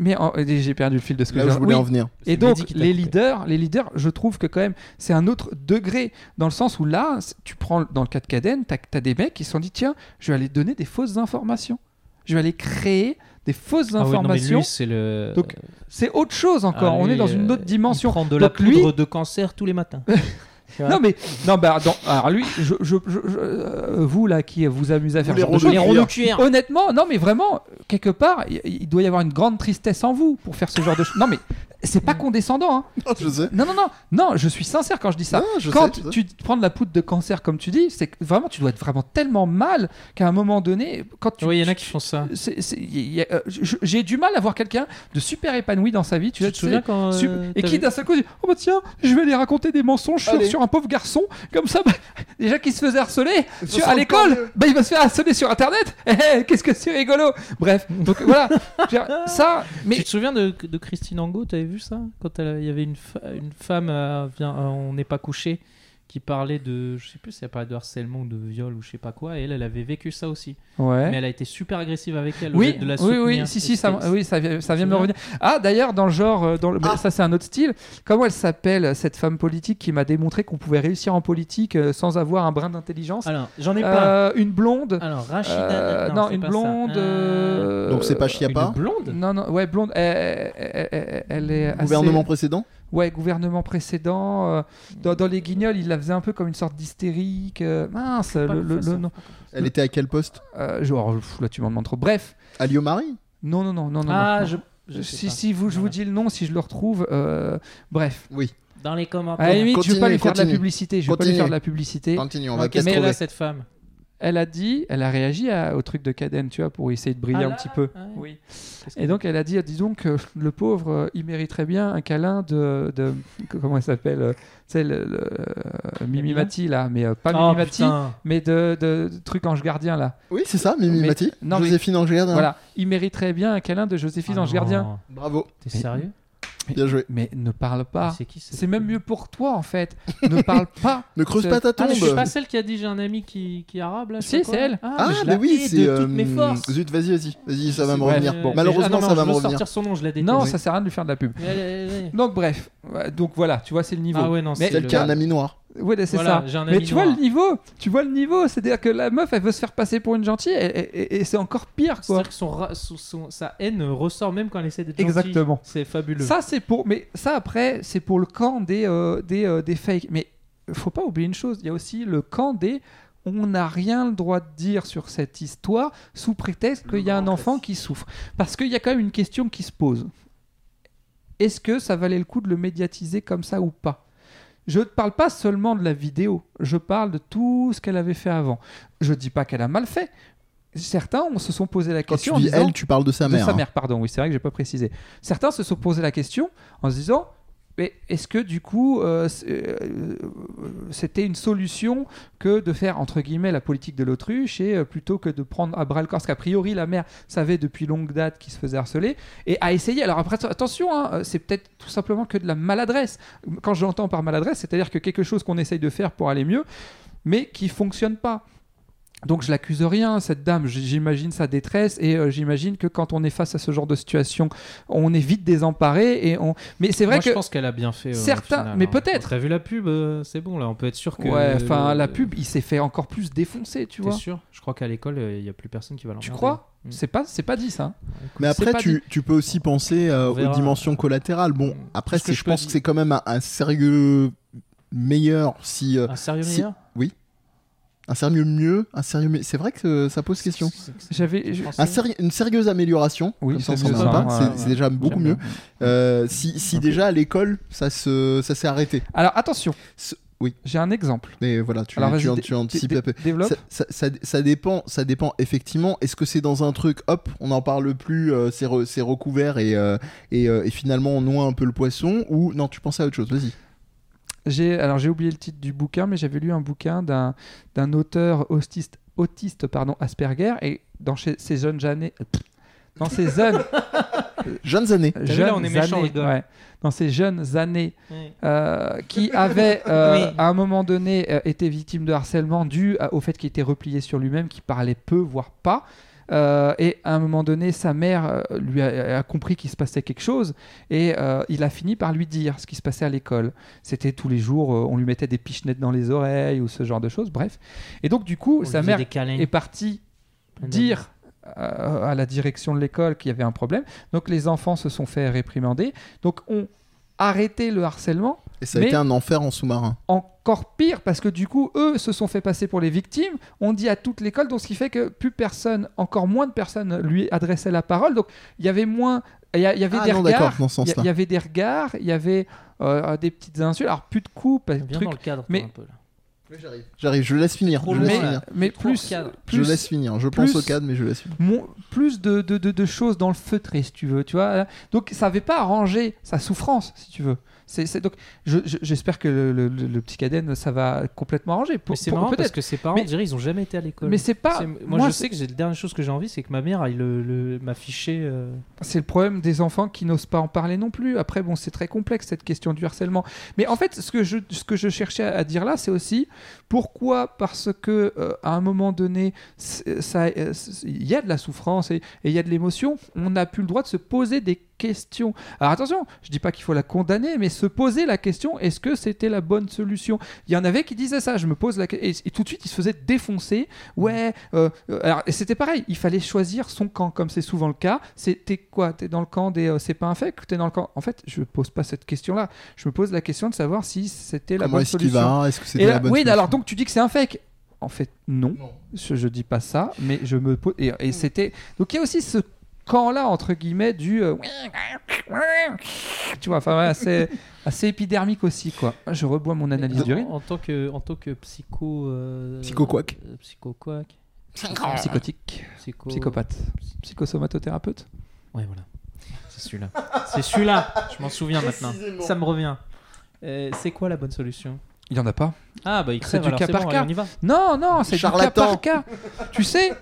Speaker 1: mais en- j'ai perdu le fil de ce que
Speaker 4: Là où je voulais
Speaker 1: oui.
Speaker 4: en venir.
Speaker 1: Et donc les leaders, les leaders, je trouve que quand même c'est un autre degré dans le sens où là, tu prends dans le cas de Caden, t'as as des mecs qui se sont dit tiens, je vais aller donner des fausses informations. je vais aller créer des fausses
Speaker 2: Ah oui, non, mais
Speaker 1: informations.
Speaker 2: lui, c'est le.
Speaker 1: Donc, c'est autre chose encore.
Speaker 2: Ah,
Speaker 1: on
Speaker 2: lui,
Speaker 1: est dans une
Speaker 2: euh,
Speaker 1: autre dimension.
Speaker 2: Il prend de la
Speaker 1: Donc, lui-
Speaker 2: poudre de cancer tous les matins.
Speaker 1: Non mais non bah dans- alors lui je, je- je- je- euh, vous là qui vous amusez à faire
Speaker 4: les
Speaker 1: ce genre de
Speaker 4: ronds de
Speaker 1: choses,
Speaker 2: les ronds de cuir.
Speaker 1: honnêtement non mais vraiment quelque part il, il doit y avoir une grande tristesse en vous pour faire ce genre de choses non mais c'est pas condescendant hein.
Speaker 4: Oh, je sais.
Speaker 1: non non non non je suis sincère quand je dis ça
Speaker 4: Non, je
Speaker 1: quand
Speaker 4: sais, je sais.
Speaker 1: tu te prends de la poudre de cancer comme tu dis c'est que vraiment tu dois être vraiment tellement mal qu'à un moment donné quand tu
Speaker 2: Oui, il y en a qui font ça.
Speaker 1: euh, j'ai du mal à voir quelqu'un de super épanoui dans sa vie tu,
Speaker 2: Tu
Speaker 1: sais,
Speaker 2: te souviens quand. Euh,
Speaker 1: et qui d'un seul coup dit Oh bah tiens, je vais aller raconter des mensonges sur, un pauvre garçon, comme ça, bah, déjà qu'il se faisait harceler sur- à l'école, bah il va se faire harceler sur internet Eh, eh, Qu'est-ce que c'est rigolo Bref, donc voilà, ça, mais
Speaker 2: Tu te souviens de, de Christine Angot T'avais vu ça? Quand il y avait une, une femme, euh, vient, euh, on n'est pas couché, qui parlait de, je sais plus si elle parlait de harcèlement ou de viol ou je sais pas quoi, et elle, elle avait vécu ça aussi.
Speaker 1: ouais.
Speaker 2: Mais elle a été super agressive avec elle.
Speaker 1: Oui,
Speaker 2: de la
Speaker 1: oui, oui, si, si, ça, oui, ça, vient- ça vient
Speaker 2: Tu
Speaker 1: me revenir. Ah, d'ailleurs, dans le genre, euh, dans le,
Speaker 4: Ah.
Speaker 1: ça c'est un autre style. Comment elle s'appelle cette femme politique qui m'a démontré qu'on pouvait réussir en politique euh, sans avoir un brin d'intelligence?
Speaker 2: Alors, j'en ai pas.
Speaker 1: Euh, Une blonde.
Speaker 2: Alors, Rachida.
Speaker 1: Euh,
Speaker 2: non,
Speaker 1: une blonde.
Speaker 2: Euh,
Speaker 4: Donc c'est pas
Speaker 2: Une
Speaker 4: Chiappa
Speaker 2: blonde?
Speaker 1: Non, non, ouais, blonde. Elle, elle- elle- elle est assez-
Speaker 4: Gouvernement précédent?
Speaker 1: Ouais, gouvernement précédent. euh, dans, dans les Guignols, il la faisait un peu comme une sorte d'hystérique. euh, mince, le, le-
Speaker 2: façon.
Speaker 1: le nom.
Speaker 4: Elle était à quel poste?
Speaker 1: Euh, genre, pff, là, tu m'en demandes trop. Bref,
Speaker 4: Alio Marie?
Speaker 1: Non, non, non, non, non.
Speaker 2: Ah,
Speaker 1: non.
Speaker 2: je. je sais
Speaker 1: si,
Speaker 2: pas.
Speaker 1: si vous, je vous dis le nom, si je le retrouve. euh, bref.
Speaker 4: Oui.
Speaker 2: Dans les commentaires.
Speaker 1: À la limite, je vais pas
Speaker 4: Continue,
Speaker 1: lui faire de la
Speaker 4: continue.
Speaker 1: publicité. Je vais pas lui
Speaker 4: Continue.
Speaker 1: faire de la publicité.
Speaker 4: Continue, on va
Speaker 2: Ok,
Speaker 4: peut-être
Speaker 2: mais
Speaker 4: trouver.
Speaker 2: là, cette femme.
Speaker 1: Elle a dit, elle a réagi à- au truc de Caden, tu vois, pour essayer de briller
Speaker 2: Ah
Speaker 1: un petit peu.
Speaker 2: Ouais.
Speaker 1: Oui. Et donc elle a dit, dis donc, euh, le pauvre, euh, il mériterait bien un câlin de, de comment elle s'appelle, euh, tu sais, le, le, Mimi Mati là, mais euh, pas
Speaker 2: Oh,
Speaker 1: Mimi Mati, mais de, de, de truc Ange Gardien là.
Speaker 4: Oui, c'est ça, Mimi
Speaker 1: Mais-
Speaker 4: Mati.
Speaker 1: non, mais-
Speaker 4: Joséphine Ange Gardien.
Speaker 1: Voilà, il mériterait bien un câlin de Joséphine
Speaker 2: Ah
Speaker 1: Ange Gardien.
Speaker 4: Bravo.
Speaker 2: T'es sérieux?
Speaker 4: Bien joué.
Speaker 1: Mais ne parle pas.
Speaker 2: C'est qui cette
Speaker 1: C'est même mieux pour toi en fait. ne parle pas.
Speaker 4: Ne creuse pas ta
Speaker 2: Ah,
Speaker 4: tombe.
Speaker 2: mais je suis pas celle qui a dit j'ai un ami qui, qui est arabe là
Speaker 1: Si, c'est elle.
Speaker 2: Ah,
Speaker 4: Ah,
Speaker 2: mais je
Speaker 4: mais
Speaker 2: la
Speaker 4: oui, c'est. euh,
Speaker 2: toutes mes forces.
Speaker 4: Zut, vas-y, vas-y. Vas-y, ça va me revenir.
Speaker 2: Euh,
Speaker 4: Malheureusement,
Speaker 2: ah, non, non,
Speaker 4: ça va
Speaker 2: je
Speaker 4: me revenir.
Speaker 2: sortir son nom, je la.
Speaker 1: Non,
Speaker 2: Oui.
Speaker 1: ça sert à rien de lui faire de la pub. Donc bref, donc voilà, tu vois, c'est le niveau.
Speaker 2: Ah ouais, non, c'est
Speaker 4: Celle
Speaker 2: le-
Speaker 4: qui a un ami noir.
Speaker 1: Ouais, c'est
Speaker 2: Voilà,
Speaker 1: ça. Mais tu vois le niveau, tu vois le niveau, c'est-à-dire que la meuf, elle veut se faire passer pour une gentille, et, et- et- et c'est encore pire, quoi.
Speaker 2: C'est-à-dire que son, son- son- sa haine ressort même quand elle essaie d'être gentille.
Speaker 1: Exactement.
Speaker 2: C'est fabuleux.
Speaker 1: Ça, c'est pour, mais ça après, c'est pour le camp des euh, des, euh, des fakes. Mais faut pas oublier une chose, il y a aussi le camp des on n'a rien le droit de dire sur cette histoire sous prétexte qu'il y a un enfant qui souffre. Parce qu'il y a quand même une question qui se pose. Est-ce que ça valait le coup de le médiatiser comme ça ou pas? Je ne parle pas seulement de la vidéo, je parle de tout ce qu'elle avait fait avant. Je dis pas qu'elle a mal fait. Certains on se sont posé la
Speaker 4: Quand
Speaker 1: question
Speaker 4: tu
Speaker 1: en
Speaker 4: dis
Speaker 1: disant-
Speaker 4: elle, tu parles de sa
Speaker 1: de
Speaker 4: mère.
Speaker 1: sa
Speaker 4: hein.
Speaker 1: mère, pardon, oui, c'est vrai que j'ai pas précisé. Certains se sont posé la question en se disant mais est-ce que du coup euh, c'est- euh, c'était une solution que de faire entre guillemets la politique de l'autruche et euh, plutôt que de prendre à bras le corps qu'a priori la mère savait depuis longue date qu'il se faisait harceler et a essayé alors après attention hein, euh, c'est peut-être tout simplement que de la maladresse. Quand j'entends par maladresse c'est-à-dire que quelque chose qu'on essaye de faire pour aller mieux mais qui fonctionne pas donc je l'accuse rien, cette dame. J'imagine sa détresse et euh, j'imagine que quand on est face à ce genre de situation, on est vite désemparé et on. Mais c'est vrai
Speaker 2: Moi,
Speaker 1: que
Speaker 2: je pense qu'elle a bien fait. euh, au
Speaker 1: certains-
Speaker 2: final,
Speaker 1: mais
Speaker 2: hein.
Speaker 1: peut-être.
Speaker 2: T'as vu la pub euh, C'est bon, là, on peut être sûr que.
Speaker 1: ouais, enfin la pub, il s'est fait encore plus défoncer, tu
Speaker 2: T'es
Speaker 1: vois.
Speaker 2: sûr? Je crois qu'à l'école, euh, il n'y a plus personne qui va l'emmerder.
Speaker 1: Tu crois?
Speaker 2: Mm.
Speaker 1: C'est pas, c'est pas dit ça.
Speaker 4: Mais
Speaker 1: C'est
Speaker 4: après,
Speaker 1: pas
Speaker 4: tu, tu peux aussi penser euh,
Speaker 2: On
Speaker 4: aux
Speaker 2: verra.
Speaker 4: dimensions collatérales. Bon, après,
Speaker 2: que
Speaker 4: c'est-
Speaker 2: je
Speaker 4: je
Speaker 2: peux
Speaker 4: pense
Speaker 2: dire.
Speaker 4: que c'est quand même un, un sérieux meilleur si. euh,
Speaker 2: Un sérieux
Speaker 4: si-
Speaker 2: meilleur?
Speaker 4: Un sérieux mieux, un sérieux. C'est vrai que ça pose question.
Speaker 1: J'avais.
Speaker 4: Un séri- une sérieuse amélioration,
Speaker 1: Oui,
Speaker 4: comme ça on
Speaker 1: c'est
Speaker 4: s'en pas,
Speaker 1: ouais, ouais,
Speaker 4: déjà beaucoup mieux. Euh, si déjà à l'école, ça se ça s'est arrêté.
Speaker 1: Alors attention.
Speaker 4: Ce- oui.
Speaker 1: J'ai un exemple.
Speaker 4: Mais voilà, tu,
Speaker 1: Alors
Speaker 4: tu, tu anticipes un peu.
Speaker 1: Développe.
Speaker 4: Ça, ça, ça- ça dépend, ça dépend effectivement. Est-ce que c'est dans un truc, hop, on n'en parle plus, euh, c'est re- c'est recouvert et, euh, et, euh, et finalement on noie un peu le poisson ou non, tu pensais à autre chose, vas-y.
Speaker 1: J'ai alors j'ai oublié le titre du bouquin, mais j'avais lu un bouquin d'un d'un auteur autiste autiste pardon Asperger et dans chez- ses jeunes années dans ses jeunes
Speaker 4: Jeunes années.
Speaker 2: vu, là, on est
Speaker 1: jeunes
Speaker 2: méchant,
Speaker 1: années, ouais, dans ces jeunes années
Speaker 2: Ouais.
Speaker 1: euh, qui avait euh,
Speaker 2: Oui.
Speaker 1: à un moment donné euh, été victime de harcèlement dû à- au fait qu'il était replié sur lui-même, qu'il parlait peu voire pas. Euh, et à un moment donné, sa mère euh, lui a, a compris qu'il se passait quelque chose et euh, il a fini par lui dire ce qui se passait à l'école. C'était tous les jours, euh, on lui mettait des pichenettes dans les oreilles ou ce genre de choses, bref. Et donc du coup,
Speaker 2: On
Speaker 1: sa mère est partie dire à, à la direction de l'école qu'il y avait un problème. Donc les enfants se sont fait réprimander. Donc on arrêté le harcèlement.
Speaker 4: Et ça a
Speaker 1: Mais-
Speaker 4: été un enfer en sous-marin.
Speaker 1: Encore pire parce que du coup, eux se sont fait passer pour les victimes. On dit à toute l'école, donc ce qui fait que plus personne, encore moins de personnes lui adressaient la parole. Donc il y avait moins, il y, a- il y avait
Speaker 4: Ah
Speaker 1: des regards, il y avait des regards, il y avait euh, des petites insultes. Alors plus de coups, pas de
Speaker 2: Viens
Speaker 1: trucs.
Speaker 2: dans le cadre,
Speaker 1: mais-
Speaker 2: toi, un peu, là.
Speaker 4: J'arrive, je laisse finir. Je laisse
Speaker 1: mais,
Speaker 4: finir.
Speaker 1: plus, plus,
Speaker 4: Je laisse finir. Je
Speaker 1: plus-
Speaker 4: pense au cadre, mais je laisse finir.
Speaker 1: mon- plus de, de, de- de choses dans le feutré, si tu veux. Tu vois donc ça n'avait pas arrangé sa souffrance, si tu veux. C'est, c'est- donc je- je- j'espère que le, le- le- le petit caden, ça va complètement arranger. Pour-
Speaker 2: Mais c'est
Speaker 1: pour-
Speaker 2: marrant parce
Speaker 1: peut-être.
Speaker 2: que ses parents,
Speaker 1: Mais-
Speaker 2: on dirait, ils ont jamais été à l'école.
Speaker 1: Mais c'est pas.
Speaker 2: C'est- moi,
Speaker 1: moi,
Speaker 2: je
Speaker 1: c'est-
Speaker 2: sais que j'ai la dernière chose que j'ai envie, c'est que ma mère aille le, le- m'afficher. euh,
Speaker 1: C'est le problème des enfants qui n'osent pas en parler non plus. Après, bon, c'est très complexe cette question du harcèlement. Mais en fait, ce que je, ce que je cherchais à dire là, c'est aussi pourquoi, parce que euh, à un moment donné, euh, il y a de la souffrance et il y a de l'émotion, on n'a plus le droit de se poser des questions. Alors attention, je dis pas qu'il faut la condamner, mais se poser la question est-ce que c'était la bonne solution? Il y en avait qui disaient ça. Je me pose la que- et, tout de suite, ils se faisaient défoncer. Ouais. euh, euh, alors c'était pareil. Il fallait choisir son camp, comme c'est souvent le cas. C'était quoi? T'es dans le camp des euh, c'est pas un fake T'es dans le camp? En fait, je pose pas cette question-là. Je me pose la question de savoir si c'était la bonne
Speaker 4: est-ce qu'il
Speaker 1: solution.
Speaker 4: va? Est-ce que c'était la bonne
Speaker 1: oui,
Speaker 4: solution?
Speaker 1: alors donc tu dis que c'est un fake. En fait, non.
Speaker 4: Non.
Speaker 1: Je, je dis pas ça, mais je me pose. Et, et c'était. Donc il y a aussi ce camp-là, entre guillemets, du. euh, Tu vois, enfin, ouais, assez, assez épidermique aussi, quoi. Je rebois mon analyse
Speaker 2: en,
Speaker 1: d'urine.
Speaker 2: en tant que en tant que psycho. euh, euh, psycho-quack.
Speaker 1: Psychotique,
Speaker 2: Psycho.
Speaker 1: psychopathe, psychosomatothérapeuute.
Speaker 2: Ouais, voilà. C'est celui-là. c'est celui-là. Je m'en souviens maintenant. Ça me revient. Euh, c'est quoi la bonne solution?
Speaker 1: Il y en a pas.
Speaker 2: Ah bah il
Speaker 1: C'est
Speaker 2: crève
Speaker 1: du
Speaker 2: alors
Speaker 1: cas
Speaker 2: c'est
Speaker 1: par
Speaker 2: bon,
Speaker 1: cas.
Speaker 2: allez, on y va.
Speaker 1: Non, non, c'est du cas
Speaker 4: Charlatan.
Speaker 1: par cas. tu sais,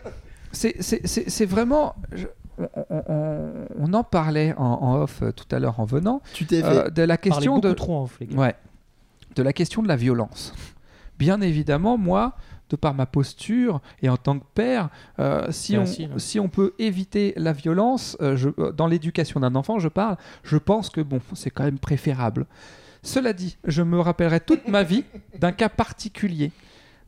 Speaker 1: c'est- c'est c'est- c'est vraiment. je- on, on- on- on en parlait en, en off euh, tout à l'heure en venant
Speaker 4: Tu t'es fait.
Speaker 1: euh, de la question de
Speaker 2: trop en off, les gars.
Speaker 1: ouais de la question de la violence. Bien évidemment, moi, de par ma posture et en tant que père, euh, si,
Speaker 2: C'est
Speaker 1: on,
Speaker 2: facile, hein.
Speaker 1: si on peut éviter la violence, euh, je- dans l'éducation d'un enfant, je parle, je pense que bon, c'est quand même préférable. Cela dit, je me rappellerai toute ma vie d'un cas particulier.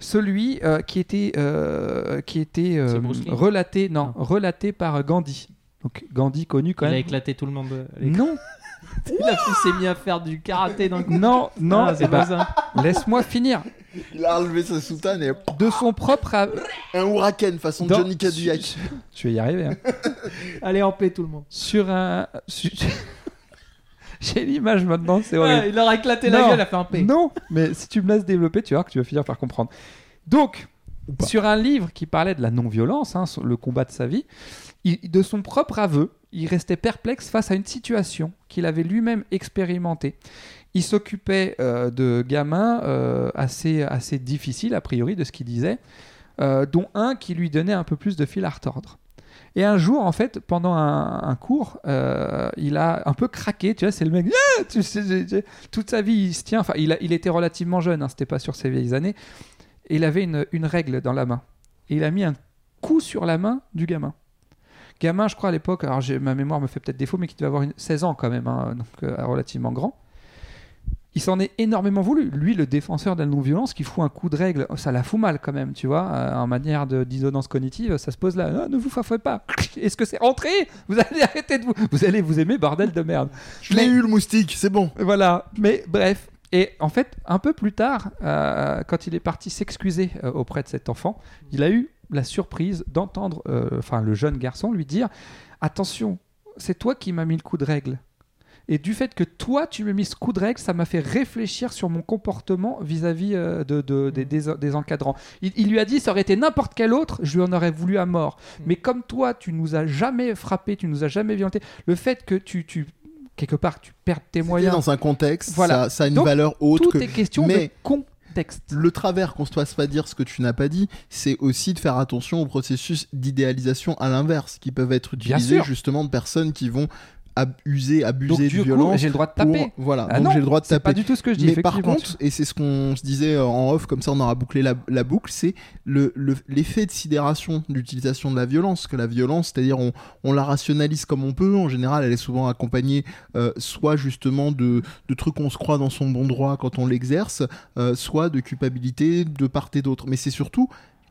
Speaker 1: Celui euh, qui était, euh, qui était euh, relaté, non, relaté par Gandhi. Donc Gandhi connu quand
Speaker 2: Il a
Speaker 1: même.
Speaker 2: éclaté tout le monde.
Speaker 1: Non,
Speaker 2: Il a fait- s'est mis à faire du karaté d'un coup.
Speaker 1: non, non.
Speaker 2: Ah, c'est
Speaker 1: eh ben,
Speaker 2: pas ça.
Speaker 1: Laisse-moi finir.
Speaker 4: Il a relevé sa soutane et
Speaker 1: De son propre. av-
Speaker 4: un huracan façon
Speaker 1: dans-
Speaker 4: Johnny Cadillac.
Speaker 1: Je vais y arriver. hein.
Speaker 2: Allez en paix tout le monde.
Speaker 1: Sur un. sur- J'ai l'image maintenant, c'est
Speaker 2: Ouais,
Speaker 1: horrible.
Speaker 2: il leur a éclaté la
Speaker 1: Non.
Speaker 2: gueule, il a fait un paix.
Speaker 1: Non, mais si tu me laisses développer, tu vas voir que tu vas finir par comprendre. Donc, sur un livre qui parlait de la non-violence, hein, le combat de sa vie, il- de son propre aveu, il restait perplexe face à une situation qu'il avait lui-même expérimentée. Il s'occupait euh, de gamins euh, assez, assez difficiles, a priori, de ce qu'il disait, euh, dont un qui lui donnait un peu plus de fil à retordre. Et un jour, en fait, pendant un, cours, euh, il a un peu craqué. Tu vois, c'est le mec. Ah toute sa vie, il se tient. Enfin, il, était relativement jeune. Hein, C'était pas sur ses vieilles années. Et il avait une, règle dans la main. Et il a mis un coup sur la main du gamin. Gamin, je crois à l'époque. Alors, ma mémoire me fait peut-être défaut, mais qui devait avoir une- 16 ans quand même, hein, donc euh, relativement grand. Il s'en est énormément voulu. Lui, le défenseur de la non-violence, qui fout un coup de règle, ça la fout mal quand même, tu vois. euh, en manière de dissonance cognitive, ça se pose là. Ah, ne vous fafouez pas. Est-ce que c'est rentré? Vous allez arrêter de vous. Vous allez vous aimer, bordel de merde.
Speaker 4: Je l'ai eu le moustique, c'est bon.
Speaker 1: Voilà, mais bref. Et en fait, un peu plus tard, euh, quand il est parti s'excuser euh, auprès de cet enfant, il a eu la surprise d'entendre, enfin le jeune garçon lui dire attention, c'est toi qui m'as mis le coup de règle. Et du fait que toi, tu m'as mis ce coup de règle, ça m'a fait réfléchir sur mon comportement vis-à-vis euh, de, de- des, des- des encadrants. Il, il lui a dit, ça aurait été n'importe quel autre, je lui en aurais voulu à mort. Mais comme toi, tu nous as jamais frappé, tu nous as jamais violenté, le fait que tu, tu quelque part, tu perds tes moyens,
Speaker 4: dans un contexte,
Speaker 1: Voilà.
Speaker 4: ça, ça a une
Speaker 1: Donc,
Speaker 4: valeur haute
Speaker 1: tout
Speaker 4: que
Speaker 1: est question
Speaker 4: mais-
Speaker 1: de contexte.
Speaker 4: le travers qu'on se fasse pas dire ce que tu n'as pas dit, c'est aussi de faire attention aux processus d'idéalisation à l'inverse, qui peuvent être utilisés justement de personnes qui vont abuser,
Speaker 1: Donc
Speaker 4: abuser
Speaker 1: du
Speaker 4: de
Speaker 1: coup,
Speaker 4: violence.
Speaker 1: j'ai le droit de
Speaker 4: pour-
Speaker 1: taper.
Speaker 4: Voilà,
Speaker 1: Ah
Speaker 4: donc j'ai le droit de taper.
Speaker 1: pas du tout ce que je dis.
Speaker 4: Mais par contre, et c'est ce qu'on se disait euh, en off, comme ça on aura bouclé la, la boucle, c'est le- le- l'effet de sidération de l'utilisation de la violence. Que la violence, c'est-à-dire on, on la rationalise comme on peut. En général, elle est souvent accompagnée euh, soit justement de, de trucs qu'on se croit dans son bon droit quand on l'exerce, euh, soit de culpabilité de part et d'autre. Mais c'est surtout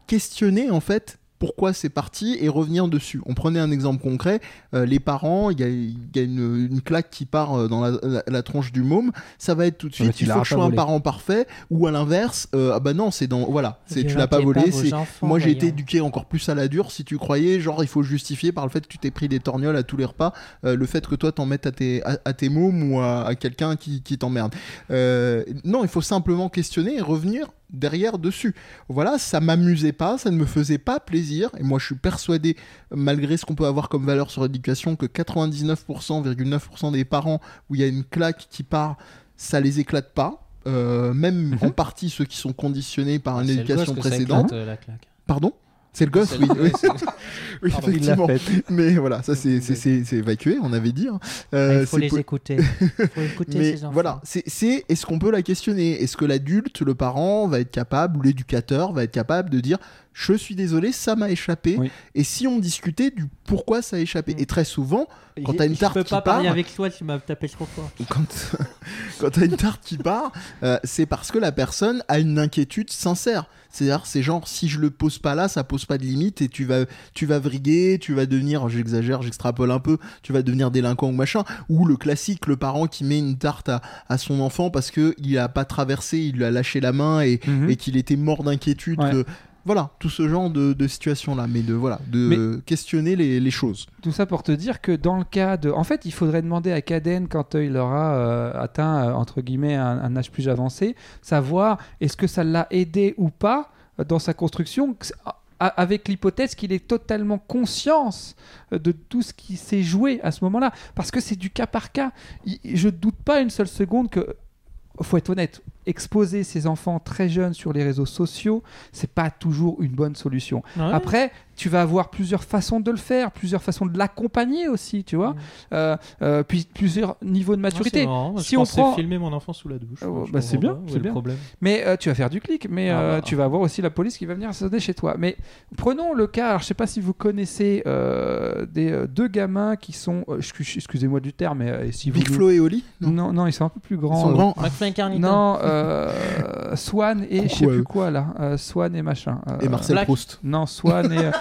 Speaker 4: questionner en fait pourquoi c'est parti et revenir dessus. On prenait un exemple concret, euh, les parents, il y a, il y a une, une claque qui part euh, dans la, la- la tronche du môme, ça va être tout de suite,
Speaker 1: tu
Speaker 4: il faut que je
Speaker 1: pas
Speaker 4: sois un parent parfait, ou à l'inverse, euh, ah bah non, c'est dans, voilà, c'est, tu
Speaker 2: Ne
Speaker 4: l'as pas volé,
Speaker 2: enfants,
Speaker 4: moi j'ai été éduqué encore plus à la dure, si tu croyais, genre il faut justifier par le fait que tu t'es pris des torgnoles à tous les repas, euh, le fait que toi t'en mettes à tes, à, à tes mômes ou à, à quelqu'un qui, qui t'emmerde. Euh, non, il faut simplement questionner et revenir derrière dessus. Voilà, ça m'amusait pas, ça ne me faisait pas plaisir. Et moi, je suis persuadé, malgré ce qu'on peut avoir comme valeur sur l'éducation, que 99,9% des parents où il y a une claque qui part, ça les éclate pas. Euh, même en partie ceux qui sont conditionnés par une éducation précédente.
Speaker 2: éclate, euh, la claque.
Speaker 4: Pardon? C'est le gosse, oui.
Speaker 2: le-
Speaker 4: oui.
Speaker 2: c'est-
Speaker 4: Oui,
Speaker 2: Pardon,
Speaker 1: Il l'a
Speaker 4: effectivement.
Speaker 1: fait.
Speaker 4: Mais voilà, ça c'est c'est- c'est- c'est évacué, on avait dit. hein. Euh,
Speaker 2: Il faut
Speaker 4: c'est
Speaker 2: les
Speaker 4: po-
Speaker 2: écouter. Il faut écouter
Speaker 4: mais
Speaker 2: ces enfants.
Speaker 4: voilà, c'est c'est- est-ce qu'on peut la questionner? Est-ce que l'adulte, le parent, va être capable, ou l'éducateur va être capable de dire je suis désolé, ça m'a échappé.
Speaker 1: Oui.
Speaker 4: Et si on discutait du pourquoi ça a échappé
Speaker 2: Mm.
Speaker 4: Et très souvent, quand t'as une tarte
Speaker 2: Je peux
Speaker 4: qui
Speaker 2: pas
Speaker 4: part,
Speaker 2: parler avec toi, tu m'as tapé trop fort.
Speaker 4: quand, quand t'as une tarte qui part, euh, c'est parce que la personne a une inquiétude sincère. C'est-à-dire, c'est genre, si je le pose pas là, ça pose pas de limite et tu vas, tu vas vriguer, tu vas devenir, j'exagère, j'extrapole un peu, tu vas devenir délinquant ou machin. Ou le classique, le parent qui met une tarte à, à son enfant parce que il a pas traversé, il lui a lâché la main et,
Speaker 1: Mhm.
Speaker 4: et qu'il était mort d'inquiétude.
Speaker 1: Ouais.
Speaker 4: Voilà, tout ce genre de, de situation-là, mais de voilà, de questionner les, les choses.
Speaker 1: Tout ça pour te dire que dans le cas de. En fait, il faudrait demander à Caden, quand euh, il aura euh, atteint, euh, entre guillemets, un, un âge plus avancé, savoir est-ce que ça l'a aidé ou pas dans sa construction, avec l'hypothèse qu'il ait totalement conscience de tout ce qui s'est joué à ce moment-là. Parce que c'est du cas par cas. Je ne doute pas une seule seconde que. Faut être honnête, exposer ses enfants très jeunes sur les réseaux sociaux, c'est pas toujours une bonne solution. Après, tu vas avoir plusieurs façons de le faire, plusieurs façons de l'accompagner aussi, tu vois.
Speaker 2: Mhm.
Speaker 1: Euh, euh, puis plusieurs niveaux de maturité.
Speaker 2: si
Speaker 1: Si
Speaker 2: on
Speaker 1: on prend-
Speaker 2: filmer mon enfant sous la douche. Je
Speaker 1: bah, c'est bien, c'est bien.
Speaker 2: problème.
Speaker 1: Mais euh, tu vas faire du clic, mais
Speaker 2: Ah,
Speaker 1: euh,
Speaker 2: bah.
Speaker 1: tu vas avoir aussi la police qui va venir sonner chez toi. Mais prenons le cas, alors je sais pas si vous connaissez euh, des euh, deux gamins qui sont, euh, excu- excusez-moi du terme, mais euh, si vous
Speaker 4: Big Flo et Oli
Speaker 1: non? non, ils sont un peu plus
Speaker 4: Ils
Speaker 1: grands.
Speaker 4: sont
Speaker 1: euh,
Speaker 4: grands.
Speaker 2: McFly Carnita.
Speaker 1: Non, euh, Swan et je sais plus quoi là, Euh, Swan et machin. Euh,
Speaker 4: Et Marcel
Speaker 2: Black.
Speaker 4: Proust.
Speaker 1: Non, Swan et.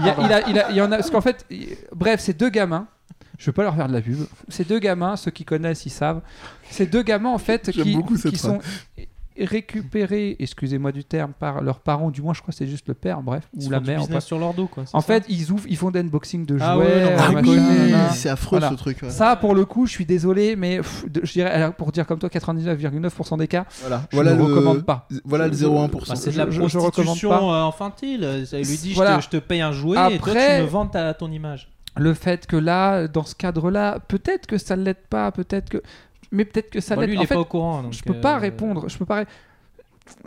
Speaker 1: Il, y a, il, a- il a- il y en a. Parce qu'en fait, bref, ces deux gamins. Je veux pas leur faire de la pub. Ces deux gamins, ceux qui connaissent, ils savent. Ces deux gamins, en fait, qui sont récupérés, excusez-moi du terme, par leurs parents. Du moins, je crois que c'est juste le père, bref,
Speaker 2: Ils
Speaker 1: ou la mère. bref.
Speaker 2: sur leur dos, quoi.
Speaker 1: En
Speaker 2: ça
Speaker 1: fait, ils ouvrent, ils font des unboxing de jouets.
Speaker 2: Ah ouais,
Speaker 4: oui,
Speaker 1: nanana.
Speaker 4: c'est affreux
Speaker 1: Voilà.
Speaker 4: ce truc. ouais.
Speaker 1: Ça, pour le coup, je suis désolé, mais pff, je dirais, alors, pour dire comme toi, 99,9% des cas,
Speaker 4: Voilà,
Speaker 1: je
Speaker 4: voilà
Speaker 1: ne
Speaker 4: le
Speaker 1: recommande pas.
Speaker 4: Voilà le
Speaker 1: Je-
Speaker 4: 0,1%.
Speaker 2: Bah, c'est de la
Speaker 1: Je- je- je recommande
Speaker 2: prostitution
Speaker 1: pas.
Speaker 2: euh, infantile. Ça lui dit
Speaker 1: Voilà.
Speaker 2: je, te, je te paye un jouet et toi
Speaker 1: Après-
Speaker 2: tu me vends ta, ton image.
Speaker 1: le fait que là, dans ce cadre-là, peut-être que ça ne l'aide pas, peut-être que. Mais peut-être que ça
Speaker 2: Bon, lui, il
Speaker 1: En
Speaker 2: est
Speaker 1: fait,
Speaker 2: pas au courant. donc,
Speaker 1: je peux
Speaker 2: euh,
Speaker 1: pas répondre. Je peux pas.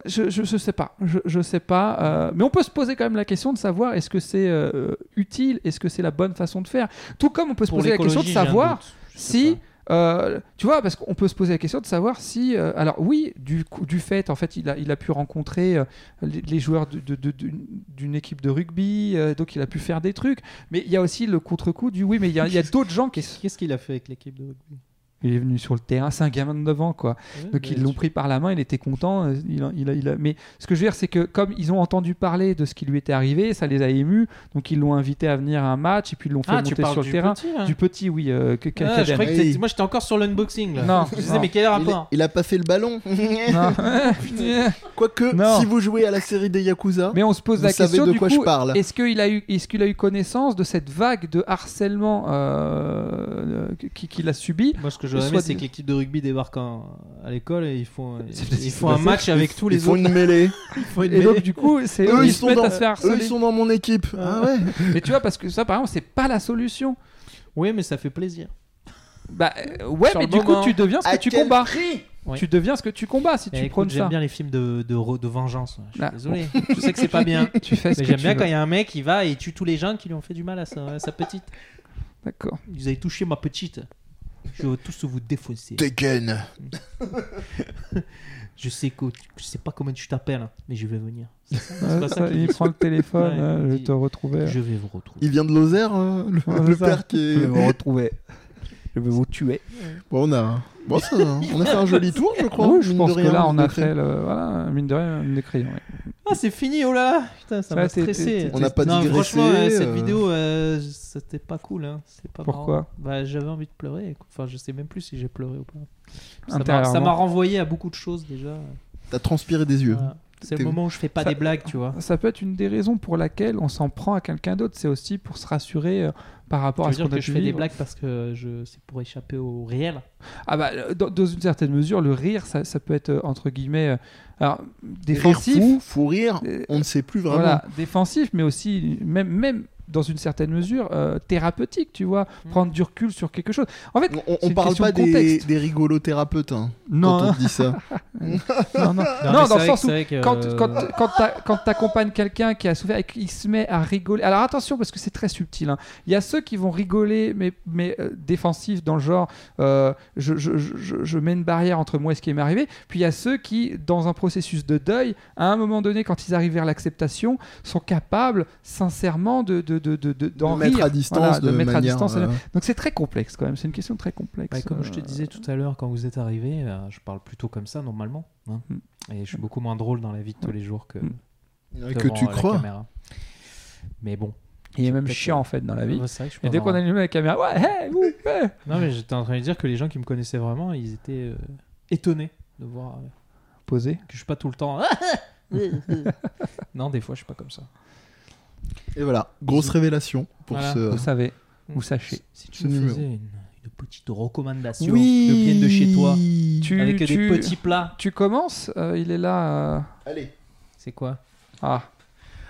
Speaker 1: Je, je, je sais pas. Je, je sais pas. euh, mais on peut se poser quand même la question de savoir est-ce que c'est euh, utile, est-ce que c'est la bonne façon de faire. Tout comme on peut se
Speaker 2: Pour
Speaker 1: poser la question de savoir
Speaker 2: doute.
Speaker 1: Si. tu vois, parce qu'on peut se poser la question de savoir si. alors, oui, du, du fait, en fait, il a, il a pu rencontrer les, les joueurs d'une équipe de rugby, donc il a pu faire des trucs. Mais il y a aussi le contre-coup du oui, mais il y a, il y a d'autres gens qui.
Speaker 2: Qu'est-ce qu'il a fait avec l'équipe de rugby?
Speaker 1: Il est venu sur le terrain, c'est un gamin de 9 ans, quoi.
Speaker 2: Ouais,
Speaker 1: Donc
Speaker 2: mais
Speaker 1: ils l'ont pris par la main, il était content. euh, Il a- il a- il a- Mais ce que je veux dire, c'est que comme ils ont entendu parler de ce qui lui était arrivé, ça les a émus. Donc ils l'ont invité à venir à un match et puis ils l'ont fait
Speaker 2: Ah,
Speaker 1: monter sur le
Speaker 2: du
Speaker 1: terrain.
Speaker 2: petit, là
Speaker 1: Du petit, oui. euh, que- que-
Speaker 2: Ah, je que Moi j'étais encore sur l'unboxing là.
Speaker 1: Non,
Speaker 2: Je disais,
Speaker 1: non.
Speaker 2: mais quel
Speaker 4: Il,
Speaker 2: rapport?
Speaker 4: il a pas fait le ballon.
Speaker 1: Non.
Speaker 4: Quoique,
Speaker 1: Non.
Speaker 4: si vous jouez à la série des Yakuza,
Speaker 1: Mais on se pose
Speaker 4: vous
Speaker 1: la
Speaker 4: savez
Speaker 1: question
Speaker 4: de
Speaker 1: du
Speaker 4: quoi
Speaker 1: coup,
Speaker 4: je parle.
Speaker 1: est-ce qu'il a eu, est-ce qu'il a eu connaissance de cette vague de harcèlement euh, qui- qu'il a subi
Speaker 2: Moi ce que j'aurais
Speaker 1: Soit
Speaker 2: aimé c'est que l'équipe de rugby débarque en- à l'école et ils font, ils font un match avec tous
Speaker 4: ils
Speaker 2: les
Speaker 4: font
Speaker 2: autres.
Speaker 4: une mêlée.
Speaker 2: Ils font une
Speaker 1: Et donc
Speaker 2: mêlée.
Speaker 1: du coup, c'est eux,
Speaker 4: ils
Speaker 1: ils se
Speaker 4: sont
Speaker 1: mettent
Speaker 4: dans,
Speaker 1: à se faire
Speaker 4: eux,
Speaker 1: harceler.
Speaker 4: ils sont dans mon équipe. Ah ouais.
Speaker 1: Mais tu vois, parce que ça, par exemple, c'est pas la solution.
Speaker 2: Oui mais ça fait plaisir.
Speaker 1: Bah euh, ouais,
Speaker 2: Sur
Speaker 1: mais
Speaker 2: le
Speaker 1: du
Speaker 2: moment.
Speaker 1: coup, tu deviens ce que
Speaker 4: À
Speaker 1: tu
Speaker 4: quel
Speaker 1: combats.
Speaker 4: prix
Speaker 2: Oui.
Speaker 1: Tu deviens ce que tu combats si
Speaker 2: Eh,
Speaker 1: tu
Speaker 2: écoute,
Speaker 1: prônes
Speaker 2: J'aime
Speaker 1: ça.
Speaker 2: bien les films de, de, re- de vengeance. Je suis
Speaker 1: Ah,
Speaker 2: désolé. Je sais que c'est pas bien.
Speaker 1: Tu fais ce
Speaker 2: Mais
Speaker 1: que
Speaker 2: j'aime
Speaker 1: tu
Speaker 2: bien
Speaker 1: veux.
Speaker 2: quand il y a un mec qui va et tue tous les gens qui lui ont fait du mal à sa, à sa petite.
Speaker 1: D'accord.
Speaker 2: Vous avez touché ma petite. Je vais tous vous défausser.
Speaker 4: Tekken.
Speaker 2: Je sais que je sais pas comment tu t'appelles, mais je vais venir.
Speaker 1: Ouais,
Speaker 2: pas ça
Speaker 1: ça,
Speaker 2: qu'il
Speaker 1: il prend le téléphone,
Speaker 2: Ouais,
Speaker 1: hein, je vais te retrouver.
Speaker 2: Je vais vous retrouver.
Speaker 4: Il vient de Lozère, euh, le,
Speaker 1: Ouais,
Speaker 4: le père qui est.
Speaker 1: retrouver. Je vais vous tuer.
Speaker 4: Bon, on a, bon, ça, on a fait un joli tour, je crois.
Speaker 1: oui, je pense
Speaker 4: rien,
Speaker 1: que là, on a fait le. Voilà, mine de rien, mine de crayon. ouais.
Speaker 2: Ah, c'est fini, oh là là Putain, ça m'a stressé.
Speaker 4: On n'a pas
Speaker 2: non,
Speaker 4: digressé,
Speaker 2: franchement, euh, cette
Speaker 4: euh.
Speaker 2: vidéo, euh, c'était pas cool. Hein. C'est pas
Speaker 1: Pourquoi
Speaker 2: marrant. bah, J'avais envie de pleurer. Enfin, je sais même plus si j'ai pleuré ou pas. Ça m'a-
Speaker 1: Intérieurement.
Speaker 2: Ça m'a renvoyé à beaucoup de choses déjà.
Speaker 4: T'as transpiré des yeux.
Speaker 2: Voilà. C'est le moment où je fais pas
Speaker 1: Ça-
Speaker 2: des blagues, tu vois.
Speaker 1: Ça peut être une des raisons pour laquelle on s'en prend à quelqu'un d'autre. C'est aussi pour se rassurer euh, par rapport
Speaker 2: Tu
Speaker 1: à
Speaker 2: veux
Speaker 1: ce
Speaker 2: dire
Speaker 1: qu'on a
Speaker 2: que je fais des blagues parce que je... c'est pour échapper au réel?
Speaker 1: Ah bah, euh, dans, dans une certaine mesure, le rire, ça, ça peut être euh, entre guillemets, euh, alors
Speaker 4: Rire
Speaker 1: défensif.
Speaker 4: fou, rire,
Speaker 1: Euh,
Speaker 4: on ne sait plus vraiment.
Speaker 1: Voilà, défensif, mais aussi même même dans une certaine mesure euh, thérapeutique, tu vois,
Speaker 2: Mm.
Speaker 1: prendre du recul sur quelque chose. En fait,
Speaker 4: On, on- parle pas
Speaker 1: de
Speaker 4: des, des rigolos thérapeutes hein,
Speaker 1: non,
Speaker 4: quand on dit ça.
Speaker 1: non, non,
Speaker 2: Non,
Speaker 1: non,
Speaker 2: mais
Speaker 1: dans le sens où
Speaker 2: que,
Speaker 1: quand,
Speaker 2: euh,
Speaker 1: quand, quand t'a- quand t'accompagnes quelqu'un qui a souffert et qu'il se met à rigoler. Alors attention, parce que c'est très subtil. hein. Il y a ceux qui vont rigoler, mais, mais euh, défensifs, dans le genre euh, je, je, je, je mets une barrière entre moi et ce qui m'est arrivé. Puis il y a ceux qui, dans un processus de deuil, à un moment donné, quand ils arrivent vers l'acceptation, sont capables sincèrement de, de, de, de, de- d'en
Speaker 4: De mettre
Speaker 1: rire.
Speaker 4: à distance
Speaker 1: Voilà,
Speaker 4: de,
Speaker 1: mettre à
Speaker 4: manière,
Speaker 1: distance.
Speaker 4: euh,
Speaker 1: Donc c'est très complexe quand même. C'est une question très complexe.
Speaker 2: Bah, comme je te
Speaker 1: Euh,
Speaker 2: disais tout à l'heure, quand vous êtes arrivé, euh, je parle plutôt comme ça normalement. hein.
Speaker 1: Mm.
Speaker 2: Et je suis beaucoup moins drôle dans la vie de tous les jours que,
Speaker 1: Mm.
Speaker 4: que tu
Speaker 2: euh, la
Speaker 4: crois.
Speaker 2: caméra. Mais bon.
Speaker 1: Il est même chiant
Speaker 2: euh,
Speaker 1: en fait dans la vie.
Speaker 2: Ouais, c'est vrai que je suis
Speaker 1: Et dès qu'on allume la caméra, ouais, hey, ouh, hey.
Speaker 2: Non, mais j'étais en train de dire que les gens qui me connaissaient vraiment, ils étaient euh, étonnés de voir euh,
Speaker 1: posé.
Speaker 2: que je suis pas tout le temps. non, des fois, je suis pas comme ça.
Speaker 4: Et voilà, grosse révélation pour
Speaker 2: Voilà.
Speaker 4: ce.
Speaker 1: Vous savez, vous
Speaker 2: Mm.
Speaker 1: sachez.
Speaker 2: Si
Speaker 4: Ce
Speaker 2: tu me
Speaker 4: numéro.
Speaker 2: faisais une, une petite recommandation
Speaker 4: Oui
Speaker 2: de vienne de chez toi,
Speaker 1: Tu,
Speaker 2: avec
Speaker 1: tu-
Speaker 2: des petits plats,
Speaker 1: Tu commences, euh, il est là. euh,
Speaker 4: Allez.
Speaker 2: c'est quoi
Speaker 1: Ah,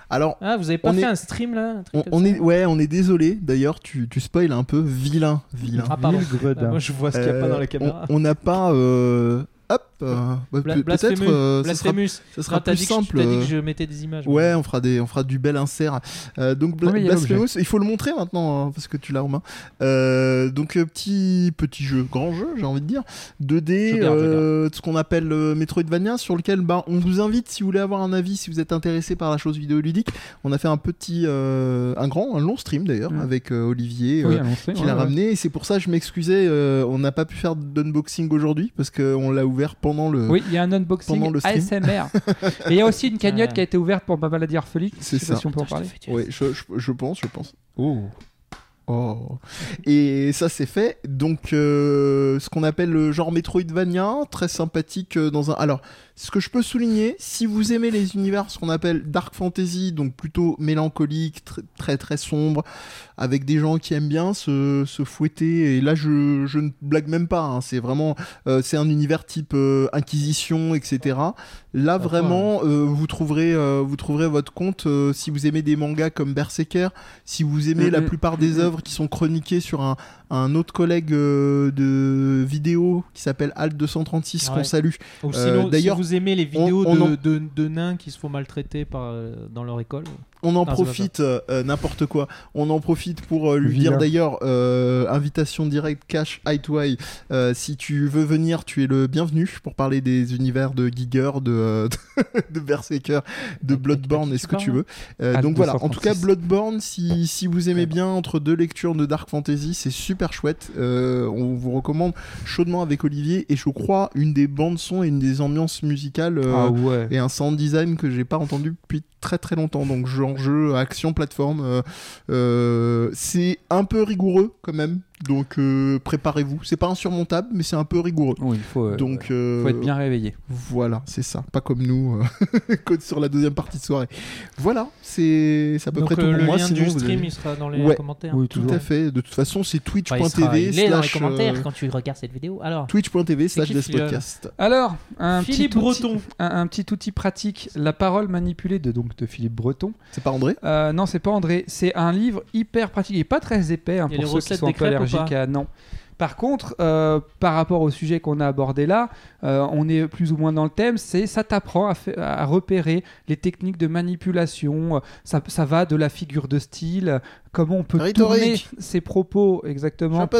Speaker 4: Alors,
Speaker 2: Ah, vous avez pas
Speaker 4: On
Speaker 2: fait
Speaker 4: est-
Speaker 2: un stream là un truc
Speaker 4: on, est, ouais, on est désolé. D'ailleurs, tu, tu spoil un peu, vilain, vilain.
Speaker 2: Ah, pardon. Ah, moi, je vois ce qu'il n'y a pas dans
Speaker 4: Euh,
Speaker 2: la caméra.
Speaker 4: on- On n'a pas. euh, Hop. Euh, bah. Peut-être. euh, ça sera, ça sera
Speaker 2: Non,
Speaker 4: plus
Speaker 2: dit que je-
Speaker 4: simple.
Speaker 2: t'as dit
Speaker 4: euh,
Speaker 2: que je mettais des images.
Speaker 4: Ouais, on fera, des, on fera du bel insert. Euh, donc, Bla- Blasphemous, il faut le montrer maintenant, hein, parce que tu l'as en main. Euh, donc, euh, petit, petit jeu, grand jeu, j'ai envie de dire. 2D,
Speaker 2: Je garde, je
Speaker 4: euh, ce qu'on appelle euh, Metroidvania, sur lequel bah, on vous invite, si vous voulez avoir un avis, si vous êtes intéressé par la chose vidéoludique. On a fait un petit, euh, un grand, un long stream d'ailleurs, avec euh, Olivier.
Speaker 1: oui,
Speaker 4: euh, qui
Speaker 1: ouais,
Speaker 4: l'a
Speaker 1: ouais.
Speaker 4: ramené et c'est pour ça que je m'excusais euh, on n'a pas pu faire d'unboxing aujourd'hui parce qu'on l'a ouvert pendant le
Speaker 1: Oui, il y a un unboxing
Speaker 4: Pendant le stream.
Speaker 1: ASMR. Et il y a aussi une cagnotte qui a été ouverte pour ma maladie orphelique.
Speaker 4: C'est
Speaker 1: Je sais pas
Speaker 4: ça.
Speaker 1: si on peut en parler.
Speaker 4: Ouais, je, je- je pense, je pense. Oh. Oh. Et ça c'est fait. Donc euh, ce qu'on appelle le genre Metroidvania, très sympathique euh, dans un. Alors, ce que je peux souligner, si vous aimez les univers, ce qu'on appelle dark fantasy, donc plutôt mélancolique, tr- très très sombre, avec des gens qui aiment bien se, se fouetter. Et là, je, je ne blague même pas. hein, c'est vraiment, euh, c'est un univers type euh, Inquisition, etc. Là, vraiment, euh, vous trouverez, vous trouverez votre compte si vous aimez des mangas comme Berserker, si vous aimez la plupart des œuvres qui sont chroniquées sur un, un autre collègue euh, de vidéo qui s'appelle Alt 236 qu'on
Speaker 2: Ouais.
Speaker 4: salue.
Speaker 2: Ou
Speaker 4: Euh,
Speaker 2: sinon,
Speaker 4: d'ailleurs,
Speaker 2: si vous aimez les vidéos
Speaker 4: on
Speaker 2: de,
Speaker 4: en-
Speaker 2: de, de nains qui se font maltraiter par, euh, dans leur école.
Speaker 4: On en
Speaker 2: Ah,
Speaker 4: profite, euh, n'importe quoi. On en profite pour euh, lui dire d'ailleurs, euh, invitation directe, cash, eye to eye. Si tu veux venir, tu es le bienvenu pour parler des univers de Giger, de, de Berserker, de
Speaker 2: à
Speaker 4: Bloodborne et ce que tu veux? Donc voilà, en tout cas,
Speaker 1: 236.
Speaker 4: Bloodborne, si, si vous aimez bien entre deux lectures de Dark Fantasy, c'est super chouette. On vous recommande chaudement avec Olivier et je crois une des bandes son et une des ambiances musicales.
Speaker 1: Ah ouais.
Speaker 4: et un sound design que j'ai pas entendu depuis très très longtemps. Donc genre jeu action plateforme, euh, euh, c'est un peu rigoureux quand même. Donc euh, préparez-vous. C'est pas insurmontable, mais c'est un peu rigoureux.
Speaker 1: Oui, il faut, euh,
Speaker 4: Donc euh,
Speaker 1: faut être bien réveillé.
Speaker 4: voilà, c'est ça. Pas comme nous, euh, sur la deuxième partie de soirée. Voilà, c'est à peu
Speaker 2: Donc
Speaker 4: près tout pour
Speaker 2: le
Speaker 4: moi.
Speaker 2: lien
Speaker 4: Sinon,
Speaker 2: du
Speaker 4: vous
Speaker 2: stream,
Speaker 4: avez-
Speaker 2: il sera dans les
Speaker 4: Ouais.
Speaker 2: commentaires.
Speaker 1: Oui,
Speaker 4: Tout à fait. De toute façon, c'est
Speaker 2: Enfin, il,
Speaker 4: twitch.tv
Speaker 2: il est dans les
Speaker 4: slash
Speaker 2: commentaires
Speaker 4: euh,
Speaker 2: quand tu regardes cette vidéo. Alors,
Speaker 4: twitch.tv slash podcasts.
Speaker 1: Alors, un
Speaker 2: Philippe
Speaker 1: petit outil,
Speaker 2: Breton.
Speaker 1: un, un petit outil pratique, la parole manipulée de donc de Philippe Breton.
Speaker 4: C'est pas André?
Speaker 1: Euh, non, c'est pas André. C'est un livre hyper pratique. Il est pas très épais hein, pour ceux qui sont un peu allergiques à non. Par contre, euh, par rapport au sujet qu'on a abordé là, euh, on est plus ou moins dans le thème. C'est ça t'apprend à, repérer les techniques de manipulation. Euh, Ça, ça va de la figure de style, comment on peut
Speaker 4: Rhétorique.
Speaker 1: tourner ses propos exactement pour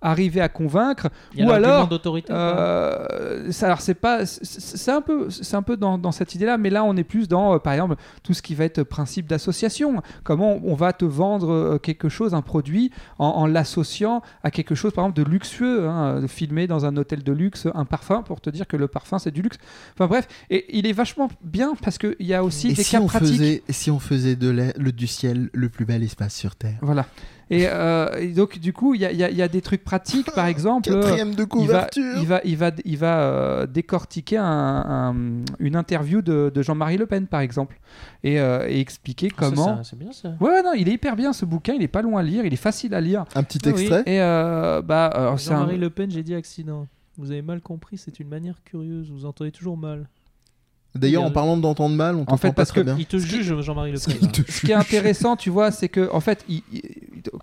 Speaker 1: arriver à convaincre.
Speaker 2: Il y a
Speaker 1: Ou alors,
Speaker 2: d'autorité.
Speaker 1: Euh, ça, alors c'est pas, c'est- un peu, c'est un peu dans, dans cette idée-là, mais là on est plus dans, euh, par exemple, tout ce qui va être principe d'association. Comment on va te vendre euh, quelque chose, un produit, en, en l'associant à quelque chose, par exemple, de luxueux, hein, de filmer dans un hôtel de luxe un parfum pour te dire que le parfum c'est du luxe. Enfin bref, et il est vachement bien parce qu'il y a aussi
Speaker 4: Et
Speaker 1: des
Speaker 4: si
Speaker 1: cas
Speaker 4: on,
Speaker 1: pratiques.
Speaker 4: faisait, et si on faisait de la- le, du ciel le plus bel espace? Sur Terre
Speaker 1: Voilà. Et, euh, et donc du coup, il y a, y y des trucs pratiques, par exemple. euh,
Speaker 4: Quatrième de
Speaker 1: il va,
Speaker 4: couverture
Speaker 1: il va, il va, il va euh, décortiquer un- un- une interview de, de Jean-Marie Le Pen, par exemple, et, euh, et expliquer
Speaker 2: Ah,
Speaker 1: comment.
Speaker 2: C'est bien ça.
Speaker 1: Ouais, ouais, non, il est hyper bien ce bouquin, il est pas loin à lire, il est facile à lire.
Speaker 4: Un petit
Speaker 2: Ah oui.
Speaker 4: extrait
Speaker 1: Et euh, bah, alors, c'est un-
Speaker 2: Jean-Marie Le Pen, j'ai dit accident. Vous avez mal compris, c'est une manière curieuse. Vous entendez toujours mal.
Speaker 4: D'ailleurs, en
Speaker 2: Regarde.
Speaker 4: parlant d'entendre mal, on t'entend
Speaker 1: fait,
Speaker 4: pas
Speaker 1: parce
Speaker 4: très
Speaker 1: que
Speaker 4: bien.
Speaker 2: Il te juge, Jean-Marie Le Pen.
Speaker 4: Il
Speaker 1: ce qui est intéressant, tu vois, c'est que en fait, il- il-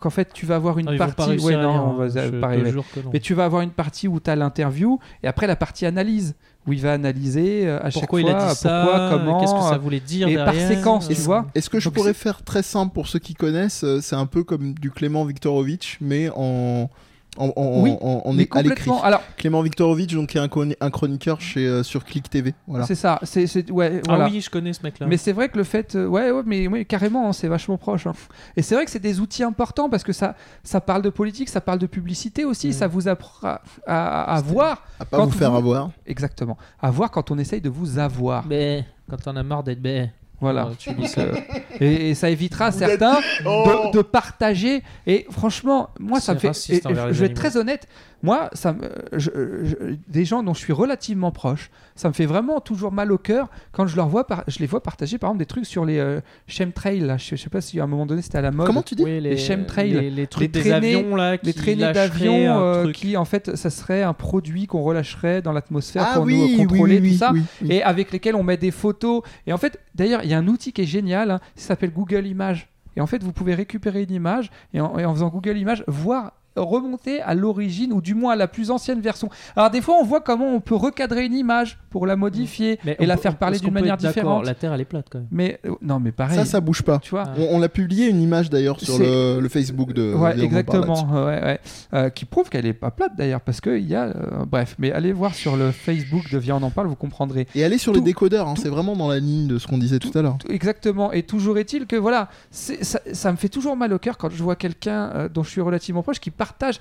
Speaker 1: qu'en fait, tu vas avoir une
Speaker 2: Ah,
Speaker 1: partie. Ouais, non,
Speaker 2: lire,
Speaker 1: on va
Speaker 2: hein. Je
Speaker 1: pas arriver. Mais tu vas avoir une partie où tu as l'interview et après la partie analyse où il va analyser euh, à
Speaker 2: Pourquoi
Speaker 1: chaque
Speaker 2: il
Speaker 1: fois
Speaker 2: a dit ça
Speaker 1: pourquoi, comment.
Speaker 2: Qu'est-ce que ça
Speaker 1: euh,
Speaker 2: voulait dire
Speaker 1: et par séquence, tu
Speaker 2: euh,
Speaker 1: vois.
Speaker 4: Est-ce que je
Speaker 1: Donc
Speaker 4: pourrais faire très simple pour ceux qui connaissent euh, C'est un peu comme du Clément Viktorovitch, mais en, en, en,
Speaker 1: Oui,
Speaker 4: en, en-
Speaker 1: mais
Speaker 4: à l'écrit.
Speaker 1: complètement. Alors,
Speaker 4: Clément Viktorovitch, donc, qui est un, chroni- un chroniqueur chez, euh, sur Click TV. Voilà.
Speaker 1: c'est ça. C'est, c'est- ouais,
Speaker 2: Ah oui, je connais ce mec-là.
Speaker 1: Mais c'est vrai que le fait, euh, ouais, ouais, mais ouais, carrément, hein, c'est vachement proche. hein. Et c'est vrai que c'est des outils importants parce que ça, ça parle de politique, ça parle de publicité aussi,
Speaker 2: Mm.
Speaker 1: ça vous apprend à, à- à voir,
Speaker 4: À pas
Speaker 1: Quand
Speaker 4: vous faire
Speaker 1: vous-
Speaker 4: avoir.
Speaker 1: exactement, à voir quand on essaye de vous avoir.
Speaker 2: Mais quand t'en as marre d'être bé.
Speaker 1: Voilà.
Speaker 2: tu dis ça.
Speaker 1: Et, et ça évitera à certains
Speaker 4: Oh
Speaker 1: de, de partager. Et franchement, moi, ça me fait. et- je vais être très honnête. Moi, ça me, je- je- des gens dont je suis relativement proche, ça me fait vraiment toujours mal au cœur quand je leur vois, par- je les vois partager par exemple des trucs sur les euh, chemtrails. Là, je, je sais pas si à un moment donné c'était à la mode.
Speaker 4: Comment tu dis
Speaker 2: Oui,
Speaker 1: Les chemtrails,
Speaker 2: les, les trucs
Speaker 1: les
Speaker 2: des
Speaker 1: traînées-
Speaker 2: avions là,
Speaker 1: les traînées d'avions euh, qui en fait ça serait un produit qu'on relâcherait dans l'atmosphère
Speaker 4: Ah
Speaker 1: pour
Speaker 4: oui,
Speaker 1: nous euh,
Speaker 4: oui,
Speaker 1: contrôler
Speaker 4: oui,
Speaker 1: tout
Speaker 4: oui,
Speaker 1: ça
Speaker 4: oui, oui.
Speaker 1: et avec lesquels on met des photos. Et en fait, d'ailleurs, il y a un outil qui est génial, hein, ça s'appelle Google Images. Et en fait, vous pouvez récupérer une image et en, et en faisant Google Images, voir remonter à l'origine ou du moins à la plus ancienne version. Alors des fois on voit comment on peut recadrer une image pour la modifier
Speaker 2: Mais
Speaker 1: et
Speaker 2: on
Speaker 1: la
Speaker 2: peut-
Speaker 1: faire parler d'une manière différente.
Speaker 2: La Terre elle est plate quand même.
Speaker 1: Mais euh, non mais pareil.
Speaker 4: Ça, ça bouge pas.
Speaker 1: tu vois.
Speaker 2: Ah.
Speaker 4: On, on a publié une image d'ailleurs sur le, le Facebook de.
Speaker 1: Ouais, exactement. ouais, ouais. Euh, qui prouve qu'elle est pas plate d'ailleurs, parce que il y a. euh, bref, mais allez voir sur le Facebook de Viens on en parle, vous comprendrez.
Speaker 4: Et aller sur
Speaker 1: Tout-
Speaker 4: les décodeurs, hein, c'est vraiment dans la ligne de ce qu'on disait tout à l'heure.
Speaker 1: Exactement. Et toujours est-il que voilà, ça, ça me fait toujours mal au cœur quand je vois quelqu'un euh, dont je suis relativement proche qui partage.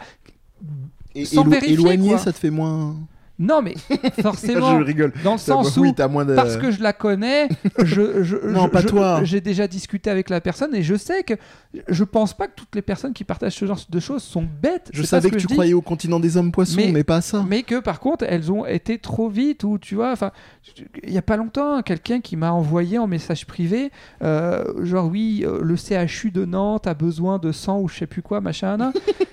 Speaker 4: Et
Speaker 1: Sans
Speaker 4: élo-
Speaker 1: vérifier,
Speaker 4: éloigné,
Speaker 1: quoi.
Speaker 4: ça te fait moins.
Speaker 1: Non, mais forcément,
Speaker 4: je rigole.
Speaker 1: dans le sens où.
Speaker 4: t'as moins de.
Speaker 1: Parce que je la connais, je, je-
Speaker 4: Non,
Speaker 1: je-
Speaker 4: pas toi.
Speaker 1: J'ai déjà discuté avec la personne et je sais que je pense pas que toutes les personnes qui partagent ce genre de choses sont bêtes.
Speaker 4: Je savais que,
Speaker 1: que
Speaker 4: tu
Speaker 1: dis.
Speaker 4: croyais au continent des hommes poissons,
Speaker 1: Mais-
Speaker 4: mais, pas à ça.
Speaker 1: mais que par contre elles ont été trop vite ou tu vois enfin il y a pas longtemps quelqu'un qui m'a envoyé en message privé euh, genre oui euh, le CHU de Nantes a besoin de sang ou je sais plus quoi machin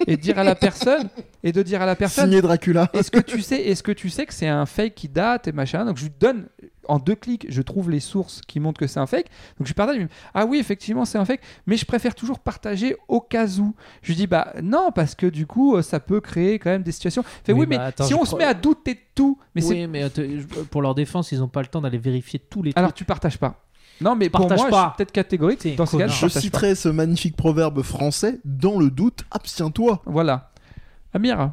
Speaker 1: et de dire à la personne et de dire à la personne
Speaker 4: Signé Dracula.
Speaker 1: est-ce que tu sais est-ce que tu sais que c'est un fake qui date et machin donc je lui donne en deux clics, je trouve les sources qui montrent que c'est un fake. Donc je lui partage, ah oui, effectivement, c'est un fake, mais je préfère toujours partager au cas où. Je lui dis, bah non, parce que du coup, euh, ça peut créer quand même des situations. Fait,
Speaker 2: Oui,
Speaker 1: oui,
Speaker 2: bah,
Speaker 1: mais
Speaker 2: attends,
Speaker 1: si
Speaker 2: je
Speaker 1: on se met à douter de tout, mais c'est
Speaker 2: oui, mais euh, je- pour leur défense, ils ont pas le temps d'aller vérifier tous les trucs.
Speaker 1: alors tu partages pas. Non, mais pour
Speaker 2: Partage
Speaker 1: moi, je
Speaker 2: pas.
Speaker 1: suis peut-être catégorique. Dans ce cas, je
Speaker 4: Je
Speaker 1: pas.
Speaker 4: citerai ce magnifique proverbe français dans le doute, abstiens-toi.
Speaker 1: Voilà. Amir,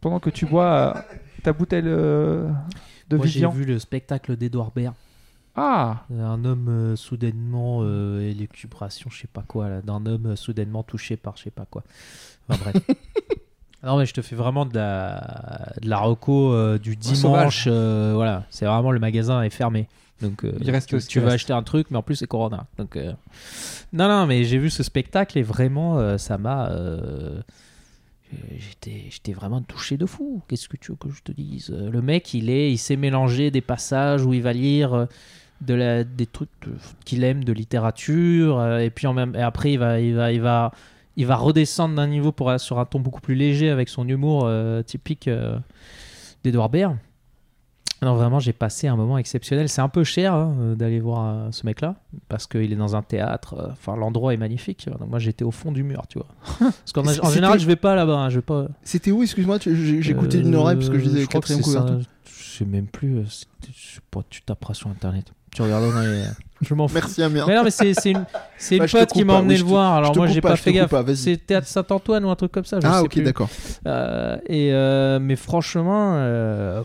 Speaker 1: pendant que tu bois euh, ta bouteille euh, de
Speaker 2: Moi, j'ai vu le spectacle d'Edouard Baird.
Speaker 1: Ah,
Speaker 2: Un homme euh, soudainement euh, élucubration, je sais pas quoi, d'un homme euh, soudainement touché par je sais pas quoi. Enfin bref. non mais je te fais vraiment de la, de la reco du dimanche. voilà, c'est vraiment le magasin est fermé. Donc
Speaker 1: Il reste
Speaker 2: tu, tu vas acheter un truc, mais en plus c'est Corona. Donc non non, mais j'ai vu ce spectacle et vraiment ça m'a. Euh, J'étais, vraiment touché de fou. Qu'est-ce que tu veux que je te dise? Euh, Le mec, il est, il sait mélanger des passages où il va lire euh, de la, des trucs qu'il aime de littérature, et puis en même, et après il va, redescendre d'un niveau pour sur un ton beaucoup plus léger avec son humour typique d'Edouard Baird. Non, vraiment, j'ai passé un moment exceptionnel. C'est un peu cher hein, euh, d'aller voir euh, ce mec-là, parce qu'il est dans un théâtre. euh, Enfin, l'endroit est magnifique. Donc, moi, j'étais au fond du mur, tu vois. Parce qu'en en général, je vais pas là-bas. hein, je vais pas.
Speaker 4: C'était où, excuse-moi, j'ai écouté une
Speaker 2: Euh,
Speaker 4: oreille parce que je disais
Speaker 2: que
Speaker 4: quatrième couverture.
Speaker 2: Sais même plus. euh, c'est- Je sais pas, tu taperas sur internet. Tu regarderas dans les. Je m'en fous.
Speaker 4: Merci Amir.
Speaker 2: Mais non, mais c'est c'est une, c'est
Speaker 4: Bah,
Speaker 2: une
Speaker 4: te
Speaker 2: pote qui m'a emmené
Speaker 4: oui,
Speaker 2: le voir. Alors moi, j'ai
Speaker 4: pas,
Speaker 2: pas fait gaffe. C'est Théâtre Saint-Antoine ou un truc comme ça. Je
Speaker 4: Ah
Speaker 2: sais
Speaker 4: ok d'accord.
Speaker 2: Euh, et euh, mais franchement, euh,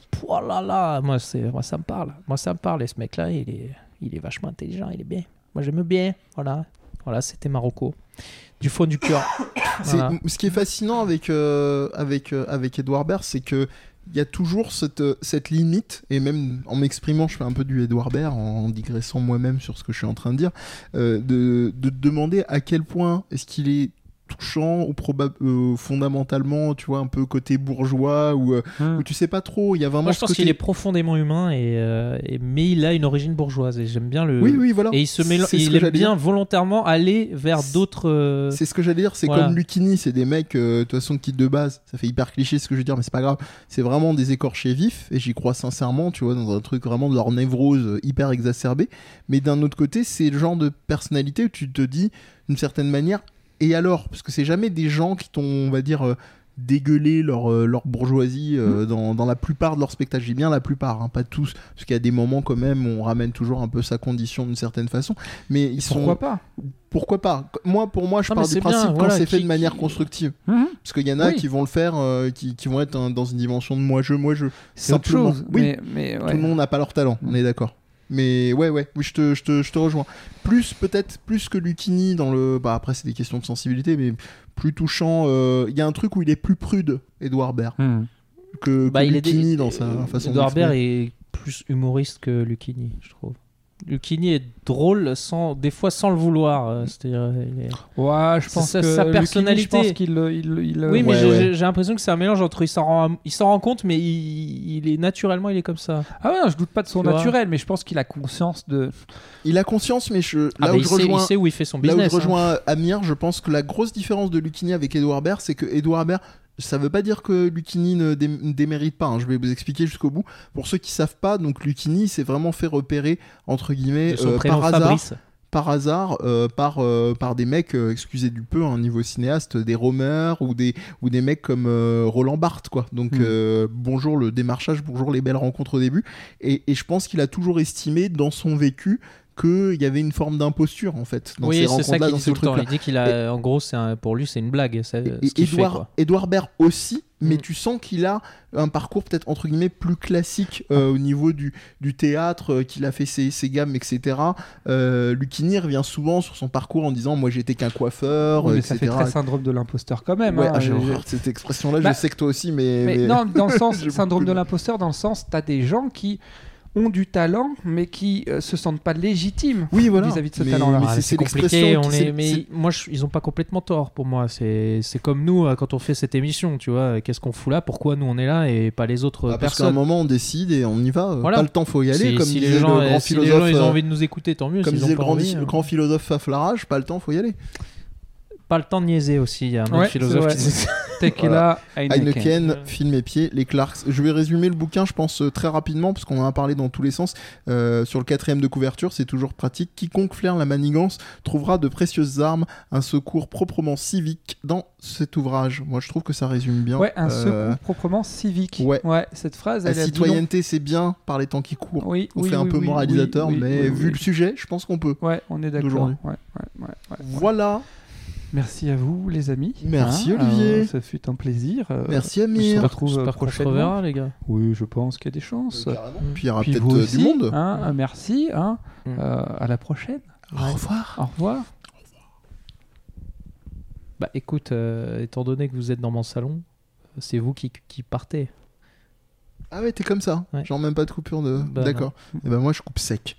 Speaker 2: là là, moi c'est moi ça me parle. Moi ça me parle. Et ce mec-là, il est il est vachement intelligent. Il est bien. Moi j'aime bien. Voilà, voilà, c'était Marocco. Du fond du cœur. Voilà.
Speaker 4: Ce qui est fascinant avec, euh, avec, euh, avec Edouard Baird, c'est que y a toujours cette, euh, cette limite, et même en m'exprimant, je fais un peu du Edouard Baird, en, digressant moi-même sur ce que je suis en train de dire, euh, de, de demander à quel point est-ce qu'il est touchant ou euh, fondamentalement, tu vois, un peu côté bourgeois, ou, euh,
Speaker 1: Hmm.
Speaker 4: ou tu sais pas trop, il y a vraiment
Speaker 2: Moi je pense qu'il est profondément humain et, euh, et- mais il a une origine bourgeoise et j'aime bien le.
Speaker 4: Oui, oui, voilà.
Speaker 2: Et il se mélange. Il aime bien
Speaker 4: dire.
Speaker 2: volontairement aller vers d'autres. euh,
Speaker 4: C'est ce que j'allais dire, c'est
Speaker 2: Voilà.
Speaker 4: comme Lucini, c'est des mecs, de toute façon, qui de base, ça fait hyper cliché ce que je veux dire, mais c'est pas grave, c'est vraiment des écorchés vifs, et j'y crois sincèrement, tu vois, dans un truc vraiment de leur névrose hyper exacerbée, mais d'un autre côté, c'est le genre de personnalité où tu te dis, d'une certaine manière, et alors Parce que c'est jamais des gens qui t'ont, on va dire, euh, dégueulé leur, euh, leur bourgeoisie euh, dans, dans la plupart de leurs spectacles. J'ai bien la plupart, hein, pas tous, parce qu'il y a des moments quand même où on ramène toujours un peu sa condition d'une certaine façon, mais ils sont
Speaker 1: Pourquoi pas?
Speaker 4: Pourquoi pas? Moi, pour moi, je
Speaker 2: Non,
Speaker 4: pars du principe
Speaker 2: bien,
Speaker 4: quand
Speaker 2: voilà,
Speaker 4: c'est fait
Speaker 2: qui-
Speaker 4: de manière
Speaker 2: qui-
Speaker 4: constructive.
Speaker 1: Mhm.
Speaker 4: Parce qu'il y en a
Speaker 1: Oui.
Speaker 4: qui vont le faire, euh, qui, qui vont être dans une dimension de moi-je, moi-je.
Speaker 1: C'est autre chose.
Speaker 4: Oui,
Speaker 1: mais, mais ouais.
Speaker 4: tout le monde n'a pas leur talent, on est d'accord. Mais ouais, ouais, oui, je te, je te, je te rejoins. Plus, peut-être, plus que Lucini dans le. Bah, après, c'est des questions de sensibilité, mais plus touchant. euh, Il y a un truc où il est plus prude, Edouard Baird,
Speaker 1: Hmm.
Speaker 4: que,
Speaker 2: Bah,
Speaker 4: que
Speaker 2: est dé-
Speaker 4: dans sa façon
Speaker 2: Edouard Baird est plus humoriste que Lucchini, je trouve. Lucchini est drôle sans, des fois sans le vouloir. euh, C'est-à-dire, il est-
Speaker 1: Ouais, je
Speaker 2: C'est
Speaker 1: pense
Speaker 2: sa-
Speaker 1: que
Speaker 2: sa
Speaker 1: Lucchini,
Speaker 2: personnalité.
Speaker 1: je pense qu'il il, il,
Speaker 2: Oui, mais
Speaker 4: ouais,
Speaker 2: j'ai-
Speaker 4: ouais.
Speaker 2: j'ai j'ai l'impression que c'est un mélange entre il s'en rend, il s'en rend compte, mais il, il est naturellement il est comme ça.
Speaker 1: Ah ouais, non, je doute pas de son
Speaker 2: Tu
Speaker 1: naturel, mais je pense qu'il a conscience de.
Speaker 4: Il a conscience, mais je,
Speaker 2: Ah,
Speaker 4: là
Speaker 2: bah,
Speaker 4: où
Speaker 2: il,
Speaker 4: je
Speaker 2: sait, il
Speaker 4: rejoins.
Speaker 2: sait où il fait son
Speaker 4: Là où
Speaker 2: business.
Speaker 4: je
Speaker 2: hein.
Speaker 4: rejoins Amir, je pense que la grosse différence de Lucchini avec Edouard Baird, c'est que Edouard Baird, ça veut pas dire que Lucchini ne dé- ne démérite pas, hein, je vais vous expliquer jusqu'au bout. Pour ceux qui savent pas, donc Lucchini s'est vraiment fait repérer, entre guillemets, euh, par hasard,
Speaker 2: Fabrice.
Speaker 4: par, hasard euh, par, euh, par des mecs, euh, excusez du peu, un niveau cinéaste, des romeurs ou des, ou des mecs comme Roland Barthes, quoi. Donc
Speaker 1: Mm.
Speaker 4: euh, bonjour le démarchage, bonjour les belles rencontres au début. Et, et je pense qu'il a toujours estimé dans son vécu qu'il y avait une forme d'imposture, en fait, dans ces
Speaker 2: Oui, c'est ça
Speaker 4: rencontres-là,
Speaker 2: qu'il
Speaker 4: dans
Speaker 2: dit
Speaker 4: ces trucs-là.
Speaker 2: Il dit qu'il a, en gros, c'est un- pour lui, c'est une blague. ça,
Speaker 4: Et-
Speaker 2: ce qu'il fait,
Speaker 4: Edouard,
Speaker 2: quoi.
Speaker 4: Edouard Baird aussi, mais
Speaker 2: Mm.
Speaker 4: tu sens qu'il a un parcours peut-être entre guillemets plus classique euh, au niveau du, du théâtre, euh, qu'il a fait ses, ses gammes, etc. Euh, Lucchini revient souvent sur son parcours en disant Moi j'étais qu'un coiffeur,
Speaker 1: Oui, mais
Speaker 4: etc.
Speaker 1: ça fait très syndrome de l'imposteur quand même.
Speaker 4: Ouais,
Speaker 1: hein.
Speaker 4: ah, j'ai
Speaker 1: Je-
Speaker 4: horreur de cette expression-là,
Speaker 1: Bah,
Speaker 4: je sais que toi aussi, mais.
Speaker 1: Mais,
Speaker 4: mais-
Speaker 1: non, dans le sens syndrome de- l'imposteur, dans le sens, t'as des gens qui ont du talent, mais qui euh, se sentent pas légitimes
Speaker 4: Oui, voilà.
Speaker 1: vis-à-vis de ce
Speaker 4: Mais-
Speaker 1: talent-là.
Speaker 4: mais
Speaker 2: Ah,
Speaker 4: c'est-
Speaker 2: c'est
Speaker 4: c'est
Speaker 2: compliqué,
Speaker 4: l'expression
Speaker 2: on
Speaker 4: qui-
Speaker 2: est,
Speaker 4: c'est-
Speaker 2: mais
Speaker 4: c'est-
Speaker 2: moi, je- ils ont pas complètement tort pour moi. C'est c'est comme nous euh, quand on fait cette émission, tu vois. Qu'est-ce qu'on fout là Pourquoi nous on est là et pas les autres
Speaker 4: Ah, parce qu'à un
Speaker 2: personnes
Speaker 4: moment on décide et on y va. euh,
Speaker 2: Voilà.
Speaker 4: Pas le temps, faut y aller.
Speaker 2: Si,
Speaker 4: comme
Speaker 2: si
Speaker 4: disait
Speaker 2: les gens,
Speaker 4: le grand
Speaker 2: si les
Speaker 4: philosophe.
Speaker 2: gens ils ont
Speaker 4: euh,
Speaker 2: envie de nous écouter, tant mieux.
Speaker 4: Comme disait
Speaker 2: ont
Speaker 4: le grand,
Speaker 2: envie,
Speaker 4: le
Speaker 2: euh,
Speaker 4: grand philosophe Faflarage, pas le temps, faut y aller.
Speaker 2: Pas le temps de niaiser aussi. Il y a un autre
Speaker 1: Ouais,
Speaker 2: philosophe qui disait.
Speaker 1: Tequila, Heineken.
Speaker 4: Heineken,
Speaker 2: Ouais.
Speaker 4: film et pied, les Clarks. Je vais résumer le bouquin, je pense, euh, très rapidement, parce qu'on en a parlé dans tous les sens. Euh, sur le quatrième de couverture, c'est toujours pratique. Quiconque flaire la manigance trouvera de précieuses armes, un secours proprement civique dans cet ouvrage. Moi, je trouve que ça résume bien.
Speaker 1: Ouais, un
Speaker 4: Euh,
Speaker 1: secours proprement civique.
Speaker 4: ouais.
Speaker 1: cette phrase,
Speaker 4: La
Speaker 1: elle a dit
Speaker 4: citoyenneté, c'est bien par les temps qui courent.
Speaker 1: Oui,
Speaker 4: On
Speaker 1: oui,
Speaker 4: fait un
Speaker 1: oui,
Speaker 4: peu
Speaker 1: oui,
Speaker 4: moralisateur, mais
Speaker 1: oui,
Speaker 4: vu
Speaker 1: oui.
Speaker 4: le sujet, je pense qu'on peut.
Speaker 1: Ouais, on est d'accord.
Speaker 4: d'aujourd'hui.
Speaker 1: Ouais, ouais, ouais, ouais.
Speaker 4: Voilà.
Speaker 1: Merci à vous, les amis.
Speaker 4: Merci,
Speaker 1: Hein,
Speaker 4: Olivier.
Speaker 1: euh, ça fut un plaisir. euh,
Speaker 4: Merci
Speaker 1: on
Speaker 4: Amir.
Speaker 1: se retrouve prochainement.
Speaker 2: reverra, les gars.
Speaker 1: Oui, je pense qu'il y a des chances.
Speaker 4: Puis il y aura peut-être euh, du monde.
Speaker 1: hein, merci. Hein,
Speaker 2: Mm.
Speaker 1: euh, à la prochaine.
Speaker 4: Au revoir.
Speaker 1: Au revoir.
Speaker 2: Bah écoute, euh, étant donné que vous êtes dans mon salon, c'est vous qui, qui partez.
Speaker 4: Ah ouais, t'es comme ça.
Speaker 2: Ouais.
Speaker 4: Genre même pas de coupure de.
Speaker 2: Bah,
Speaker 4: D'accord. Et ben moi, je coupe sec.